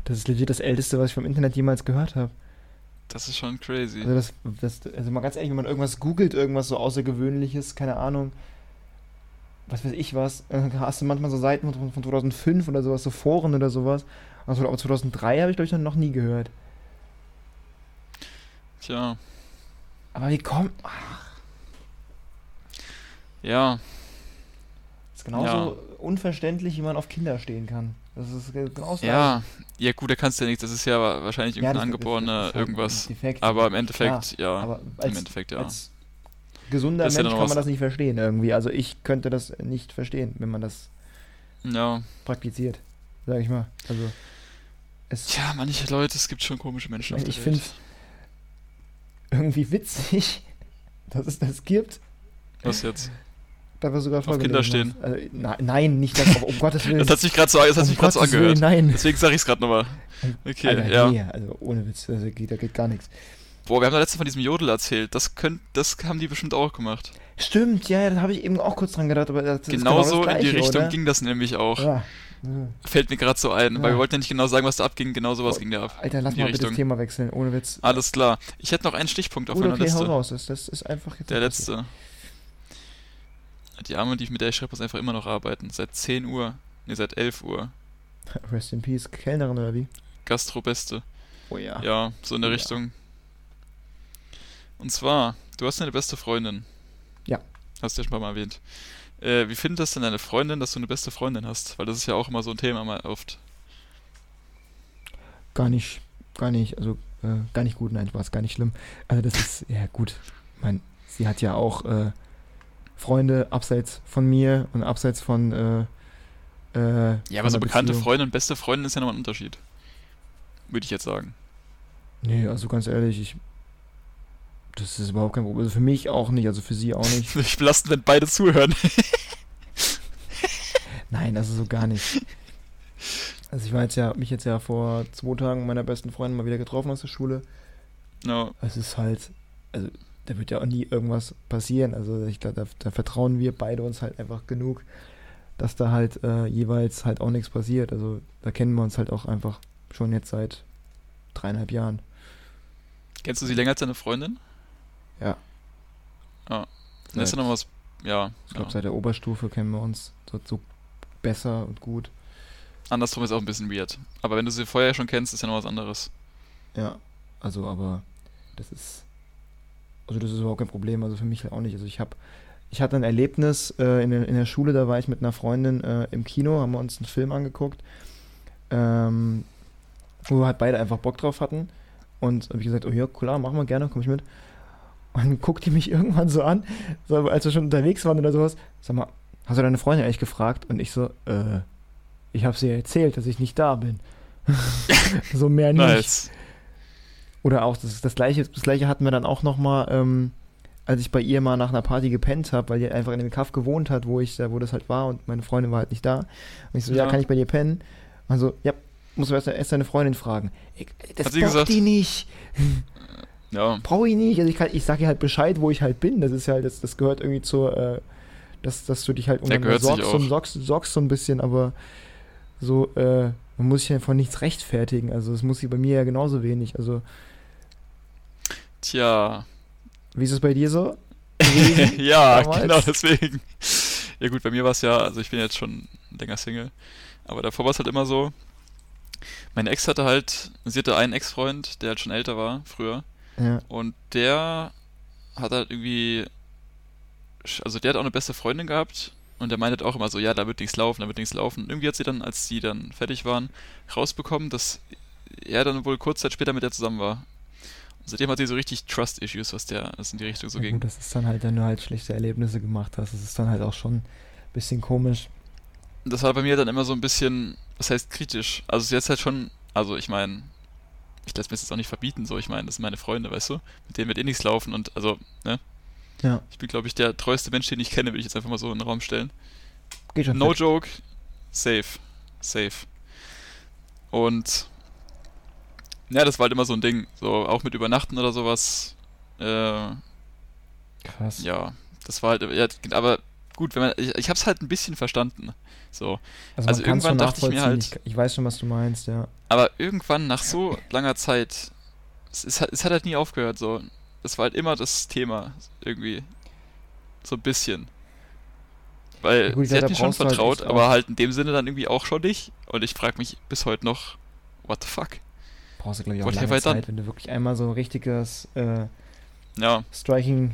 Das ist legit das Älteste, was ich vom Internet jemals gehört habe. Das ist schon crazy. Also das, das, also mal ganz ehrlich, wenn man irgendwas googelt, irgendwas so Außergewöhnliches, keine Ahnung, was weiß ich was, hast du manchmal so Seiten von, von 2005 oder sowas, so Foren oder sowas, Also aber 2003 habe ich, glaube ich, noch nie gehört. Tja. Aber wie kommt. Ja. Das ist genauso ja. unverständlich, wie man auf Kinder stehen kann. Das ist genauso. Ja, ja gut, da kannst du ja nichts. Das ist ja wahrscheinlich irgendein ja, angeborener halt irgendwas. Defekt. Aber im Endeffekt, Klar, ja. Aber als, Im Endeffekt, ja. Als gesunder Mensch kann man das nicht verstehen irgendwie. Also ich könnte das nicht verstehen, wenn man das ja. praktiziert, sag ich mal. Also es ja, manche Leute, es gibt schon komische Menschen auf der Ich finde irgendwie witzig, dass es das gibt. Was jetzt? Da wir sogar Auf Kinder stehen. Also, na, nein, nicht das, um Gottes Willen. Das hat sich gerade so, das hat sich um so angehört. Willen, nein. Deswegen sage ich es gerade nochmal. Okay, Alter, ja. Nee, also ohne Witz, also da geht gar nichts. Boah, wir haben da letztens von diesem Jodel erzählt. Das, könnt, das haben die bestimmt auch gemacht. Stimmt, ja, da habe ich eben auch kurz dran gedacht. Aber das genau so in die Richtung oder? ging das nämlich auch. Ja. Fällt mir gerade so ein, ja. weil wir wollten ja nicht genau sagen, was da abging. Genau sowas oh, ging da ab. Alter, lass mal bitte das Thema wechseln, ohne Witz. Alles klar. Ich hätte noch einen Stichpunkt auf Gut, meiner okay, Liste. Raus. Das, das ist einfach jetzt Der letzte. Die Arme, die mit der ich schreibe, muss einfach immer noch arbeiten. Seit 10 Uhr. Ne, seit 11 Uhr. Rest in Peace. Kellnerin oder wie? Gastrobeste. Oh ja. Ja, so in der oh, Richtung. Ja. Und zwar, du hast eine beste Freundin. Ja. Hast du ja schon mal erwähnt. Äh, wie findet das denn deine Freundin, dass du eine beste Freundin hast? Weil das ist ja auch immer so ein Thema mal oft. Gar nicht, gar nicht, also äh, gar nicht gut, nein, war es gar nicht schlimm. Also das ist, ja gut, ich meine, sie hat ja auch äh, Freunde abseits von mir und abseits von äh, äh Ja, aber so bekannte Freundin und beste Freundin ist ja nochmal ein Unterschied. Würde ich jetzt sagen. Nee, also ganz ehrlich, ich das ist überhaupt kein Problem. Also für mich auch nicht, also für sie auch nicht. Ich belastend, wenn beide zuhören. Nein, also so gar nicht. Also ich war jetzt ja, mich jetzt ja vor zwei Tagen meiner besten Freundin mal wieder getroffen aus der Schule. No. Es ist halt, also da wird ja auch nie irgendwas passieren. Also ich glaube, da, da, vertrauen wir beide uns halt einfach genug, dass da halt äh, jeweils halt auch nichts passiert. Also da kennen wir uns halt auch einfach schon jetzt seit dreieinhalb Jahren. Kennst du sie länger als deine Freundin? Ja. Ja. Dann ist ja noch was. Ja. Ich glaube, ja. seit der Oberstufe kennen wir uns so, so besser und gut. Andersrum ist auch ein bisschen weird. Aber wenn du sie vorher schon kennst, ist ja noch was anderes. Ja, also aber das ist. Also das ist überhaupt kein Problem, also für mich auch nicht. Also ich habe ich hatte ein Erlebnis äh, in, der, in der Schule, da war ich mit einer Freundin äh, im Kino, haben wir uns einen Film angeguckt, ähm, wo wir halt beide einfach Bock drauf hatten. Und habe ich gesagt, oh ja, klar, machen wir gerne, komm ich mit. Und dann guckt die mich irgendwann so an, so, als wir schon unterwegs waren oder sowas. Sag mal, hast du deine Freundin eigentlich gefragt? Und ich so, äh, ich habe sie ja erzählt, dass ich nicht da bin. so mehr nicht. Nice. Oder auch das, das gleiche, das gleiche hatten wir dann auch noch mal, ähm, als ich bei ihr mal nach einer Party gepennt habe, weil die einfach in dem Kaff gewohnt hat, wo ich, wo das halt war und meine Freundin war halt nicht da. Und ich so, ja, ja kann ich bei dir pennen? Also, ja, muss du erst, erst deine Freundin fragen. Ich, das hat sie gesagt? die nicht. Ja. Brauche ich nicht. Also ich, ich sage ihr halt Bescheid, wo ich halt bin. Das ist ja halt, das, das gehört irgendwie zur, äh, dass, dass du dich halt um sorgst, und sorgst, sorgst so ein bisschen, aber so, äh, man muss sich ja von nichts rechtfertigen. Also das muss sie bei mir ja genauso wenig. Also. Tja. Wie ist es bei dir so? ja, damals? genau deswegen. Ja gut, bei mir war es ja, also ich bin jetzt schon länger Single, aber davor war es halt immer so, meine Ex hatte halt, sie hatte einen Ex-Freund, der halt schon älter war, früher. Ja. Und der hat halt irgendwie, also der hat auch eine beste Freundin gehabt und der meinte auch immer so, ja, da wird nichts laufen, da wird nichts laufen. Und irgendwie hat sie dann, als sie dann fertig waren, rausbekommen, dass er dann wohl kurz Zeit später mit der zusammen war. Seitdem hat sie so richtig Trust-Issues, was der, das in die Richtung so ja, ging. Gut, das ist dann halt, wenn du halt schlechte Erlebnisse gemacht hast, das ist dann halt auch schon ein bisschen komisch. Das war bei mir dann immer so ein bisschen, was heißt kritisch? Also sie hat halt schon, also ich meine, ich lasse mir das jetzt auch nicht verbieten, so, ich meine, das sind meine Freunde, weißt du, mit denen wird eh nichts laufen und, also, ne? Ja. Ich bin, glaube ich, der treueste Mensch, den ich kenne, würde ich jetzt einfach mal so in den Raum stellen. Geht schon no fit. joke, safe, safe. Und, ja, das war halt immer so ein Ding, so, auch mit Übernachten oder sowas, äh, Krass. Ja, das war halt, ja, aber gut, wenn man, ich, ich habe es halt ein bisschen verstanden. So. Also, also irgendwann dachte ich mir halt. Ich, ich, weiß schon, was du meinst, ja. Aber irgendwann nach so langer Zeit, es, es, es hat halt nie aufgehört, so. Das war halt immer das Thema, irgendwie. So ein bisschen. Weil ja, gut, sie hat mir schon halt vertraut, halt aber halt in dem Sinne dann irgendwie auch schon nicht. Und ich frage mich bis heute noch, what the fuck? Brauchst du, glaube ich, auch What lange have I done? Zeit, wenn du wirklich einmal so ein richtiges äh, Ja, Striking,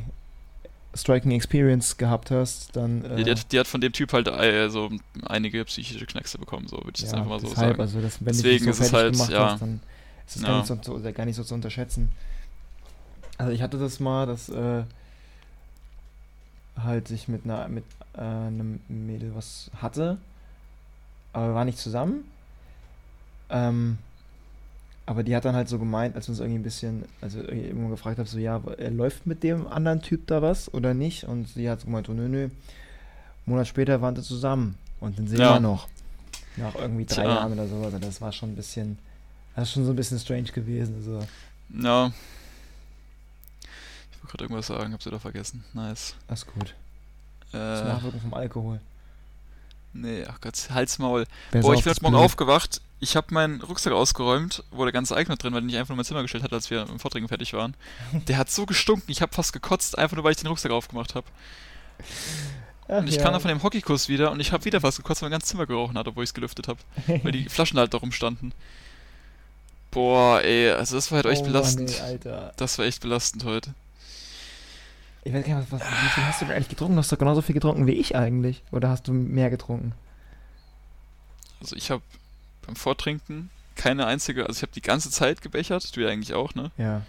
Striking Experience gehabt hast, dann. Äh, die, die, hat, die hat von dem Typ halt äh, so einige psychische Knackse bekommen, so würde ich ja, einfach mal so deshalb, sagen. Also das, wenn Deswegen du ist es so halt, gemacht ja. hast, dann ist es Ja. gar, nicht so, so, gar nicht so zu unterschätzen. Also ich hatte das mal, dass äh, halt ich mit einer mit äh, einem Mädel was hatte, aber wir waren nicht zusammen. Ähm, aber die hat dann halt so gemeint, als wir uns irgendwie ein bisschen, also irgendwann gefragt habe, so ja, er läuft mit dem anderen Typ da was oder nicht? Und sie hat so gemeint, oh nö, nö. Einen Monat später waren sie zusammen und dann sehen Ja. wir noch. Nach irgendwie drei Tja. Jahren oder so. Also das war schon ein bisschen, das ist schon so ein bisschen strange gewesen. Also, Ja. Ich wollte gerade irgendwas sagen, hab's wieder vergessen. Nice. alles gut. Das ist Äh, Nachwirkung vom Alkohol. Nee, ach Gott, Halsmaul. Wer Boah, ich bin heute Morgen aufgewacht. Ich habe meinen Rucksack ausgeräumt, wo der ganze Eigner drin war, den ich einfach nur in mein Zimmer gestellt hatte, als wir im Vortrinken fertig waren. Der hat so gestunken, ich habe fast gekotzt, einfach nur weil ich den Rucksack aufgemacht habe. Ach Und ich ja. kam dann von dem Hockeykurs wieder und ich habe wieder fast gekotzt, weil mein ganzes Zimmer gerochen hat, obwohl ich es gelüftet habe. Weil die Flaschen halt da rumstanden. Boah, ey, also das war halt echt Oh Mann, belastend. ey, Alter. Das war echt belastend heute. Ich weiß gar nicht, was, was, wie viel hast du denn eigentlich getrunken? Du hast doch genauso viel getrunken wie ich eigentlich. Oder hast du mehr getrunken? Also ich habe beim Vortrinken keine einzige, also ich habe die ganze Zeit gebechert, du ja eigentlich auch, ne? Ja.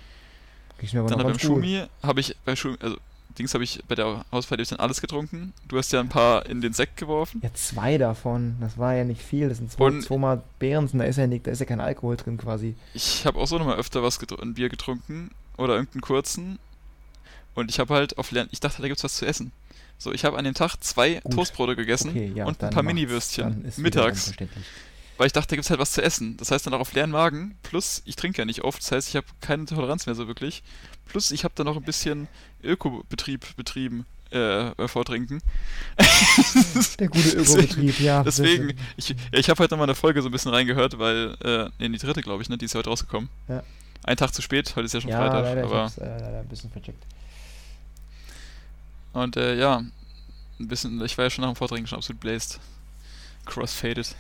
Kriegst mir aber Dann noch beim. Schumi habe ich, bei Schumi, also Dings habe ich bei der Hausfahrt dann alles getrunken. Du hast ja ein paar in den Sekt geworfen. Ja, zwei davon. Das war ja nicht viel. Das sind zwei, Und- zweimal Behrensen. Da ist ja nicht, da ist ja kein Alkohol drin quasi. Ich habe auch so nochmal öfter was ein Bier getrunken oder irgendeinen kurzen. Und ich habe halt auf Lern ich dachte, da gibt's was zu essen. So, ich habe an dem Tag zwei Gut. Toastbrote gegessen Okay, ja. und ein paar Mini-Würstchen mittags. Weil ich dachte, da gibt's halt was zu essen. Das heißt dann auch auf leeren Magen. Plus, ich trinke ja nicht oft. Das heißt, ich habe keine Toleranz mehr so wirklich. Plus, ich habe dann noch ein bisschen Ökobetrieb betrieben. Äh, äh, vortrinken. Der gute Ökobetrieb, ja. Deswegen, ich, ich habe heute nochmal eine Folge so ein bisschen reingehört, weil, äh, nee, die dritte, glaube ich, ne, die ist ja heute rausgekommen. Ja. Ein Tag zu spät, heute ist ja schon Ja, Freitag, leider, ich aber, hab's äh, leider ein bisschen vercheckt. Und, äh, ja, ein bisschen, ich war ja schon nach dem Vortrinken schon absolut blazed. Crossfaded.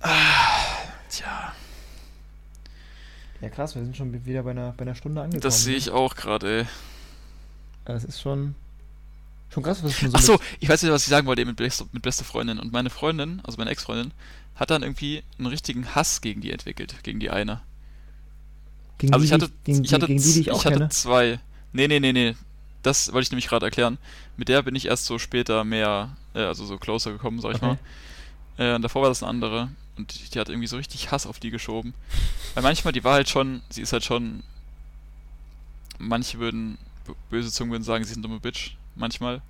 Ah, tja, Ja, krass, wir sind schon wieder bei einer, bei einer Stunde angekommen. das sehe ich auch gerade, ey. Das ist schon, schon krass, was schon so Ach so, mit- ich weiß nicht, was ich sagen wollte mit, beste, mit beste Freundin. Und meine Freundin, also meine Ex-Freundin, hat dann irgendwie einen richtigen Hass gegen die entwickelt, gegen die eine. gegen, Also die, ich hatte, ich, gegen, ich hatte, gegen die, die ich auch hatte kenne. zwei. Nee, nee, nee, nee. Das wollte ich nämlich gerade erklären. Mit der bin ich erst so später mehr, äh, also so closer gekommen, sag ich Okay. mal. Äh, und davor war das eine andere. Und die, hat irgendwie so richtig Hass auf die geschoben. Weil manchmal, die war halt schon, sie ist halt schon. Manche würden, böse Zungen würden sagen, sie ist eine dumme Bitch. Manchmal.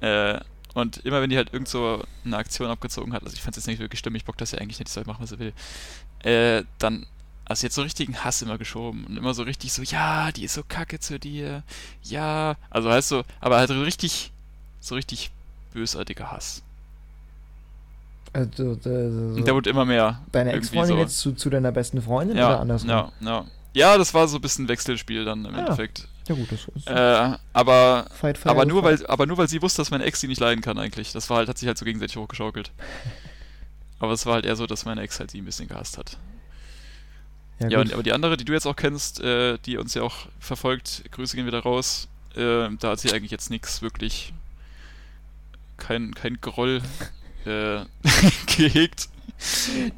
Äh, und immer wenn die halt irgend so eine Aktion abgezogen hat, also ich fand es jetzt nicht wirklich stimmig, ich bock das ja eigentlich nicht, die soll machen, was sie will. Äh, dann also jetzt so richtigen Hass immer geschoben und immer so richtig so, ja, die ist so kacke zu dir, ja, also heißt so, aber halt so richtig, so richtig bösartiger Hass. Also, so, Und der wurde immer mehr. deine Ex-Freundin so. jetzt zu, zu deiner besten Freundin Ja, oder andersrum? ja, ja. Ja, das war so ein bisschen Wechselspiel dann im Ah, Endeffekt. Ja gut, das ist Äh, aber, Fight Fire aber nur Fire. weil, aber nur weil sie wusste, dass meine Ex sie nicht leiden kann eigentlich. Das war halt, hat sich halt so gegenseitig hochgeschaukelt. Aber es war halt eher so, dass meine Ex halt sie ein bisschen gehasst hat. Ja, Ja, und, aber die andere, die du jetzt auch kennst, äh, die uns ja auch verfolgt, Grüße gehen wieder raus, äh, da hat sie eigentlich jetzt nichts wirklich, kein, kein Groll äh, gehegt.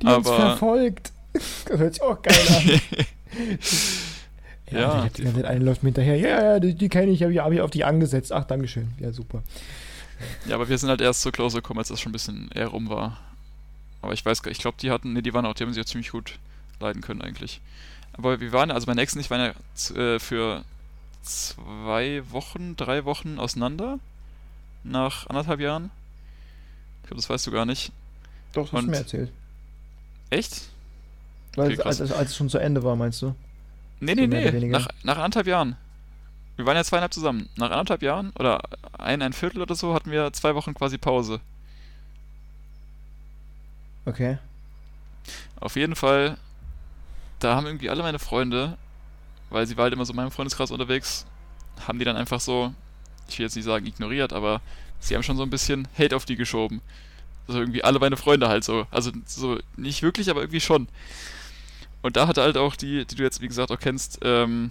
die uns aber- verfolgt. Das hört sich auch geil an. Ja, die, die ganze Zeit eine läuft mir hinterher. Ja, ja, die, die kenne ich, habe ich, hab ich auf die angesetzt. Ach, Dankeschön. Ja, super. ja, aber wir sind halt erst so close gekommen, als das schon ein bisschen eher rum war. Aber ich weiß gar ich glaube, die hatten, ne, die waren auch, die haben sich ja ziemlich gut leiden können eigentlich. Aber wir waren, also meine Ex und ich waren ja äh, für zwei Wochen, drei Wochen auseinander. Nach anderthalb Jahren. Ich glaube, das weißt du gar nicht. Doch, das hast Und- du mir erzählt. Echt? Weil Okay, es, krass. als, als es schon zu Ende war, meinst du? Nee, So nee, oder nee. Nach, nach anderthalb Jahren. Wir waren ja zweieinhalb zusammen. Nach anderthalb Jahren oder ein, ein Viertel oder so hatten wir zwei Wochen quasi Pause. Okay. Auf jeden Fall, da haben irgendwie alle meine Freunde, weil sie war halt immer so in meinem Freundeskreis unterwegs, haben die dann einfach so, ich will jetzt nicht sagen ignoriert, aber sie haben schon so ein bisschen Hate auf die geschoben. Also irgendwie alle meine Freunde halt so. Also so nicht wirklich, aber irgendwie schon. Und da hatte halt auch die, die du jetzt wie gesagt auch kennst, ähm,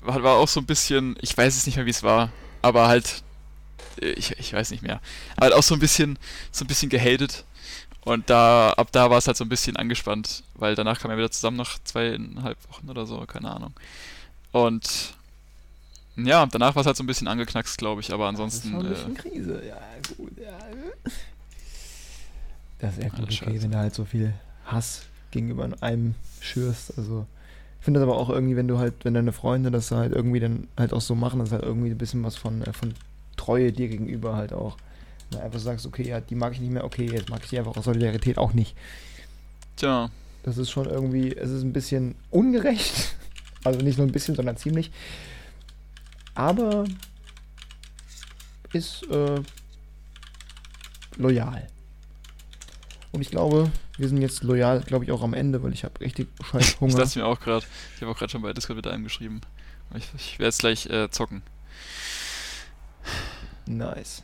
war, war auch so ein bisschen, ich weiß es nicht mehr, wie es war, aber halt, ich, ich weiß nicht mehr, aber halt auch so ein bisschen, so ein bisschen gehatet. Und da, ab da war es halt so ein bisschen angespannt, weil danach kam er wieder zusammen nach zweieinhalb Wochen oder so, keine Ahnung. Und ja, danach war es halt so ein bisschen angeknackst, glaube ich, aber ansonsten. Das ist schon ein bisschen äh, Krise, ja, gut, ja. Das ist echt gut okay, wenn du halt so viel Hass gegenüber einem schürst. Also, ich finde das aber auch irgendwie, wenn du halt, wenn deine Freunde das halt irgendwie dann halt auch so machen, das ist halt irgendwie ein bisschen was von, äh, von Treue dir gegenüber halt auch. Du einfach sagst, okay, ja, die mag ich nicht mehr, okay, jetzt mag ich die einfach aus Solidarität auch nicht. Tja. Das ist schon irgendwie, es ist ein bisschen ungerecht. Also nicht nur ein bisschen, sondern ziemlich. Aber ist äh, loyal. Und ich glaube, wir sind jetzt loyal, glaube ich, auch am Ende, weil ich habe richtig scheiß Hunger. das mir auch gerade. Ich habe auch gerade schon bei Discord mit einem geschrieben. Ich, ich werde jetzt gleich äh, zocken. Nice.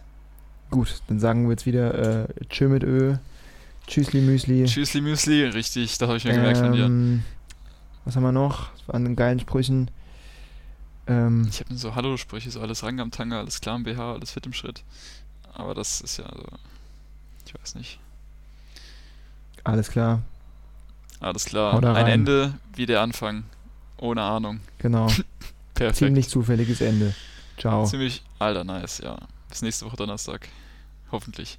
Gut, dann sagen wir jetzt wieder äh, Tschö mit Ö. Tschüssli Müsli. Tschüssli Müsli, richtig, das habe ich mir ähm, gemerkt von dir. Ähm, was haben wir noch? An geilen Sprüchen. Ähm, ich habe so Hallo-Sprüche, so alles Rang am Tanga, alles klar im BH, alles fit im Schritt. Aber das ist ja so. Ich weiß nicht. Alles klar. Alles klar. Ein Ende wie der Anfang. Ohne Ahnung. Genau. Perfekt. Ziemlich zufälliges Ende. Ciao. Ziemlich, alter, nice, ja. Bis nächste Woche Donnerstag. Hoffentlich.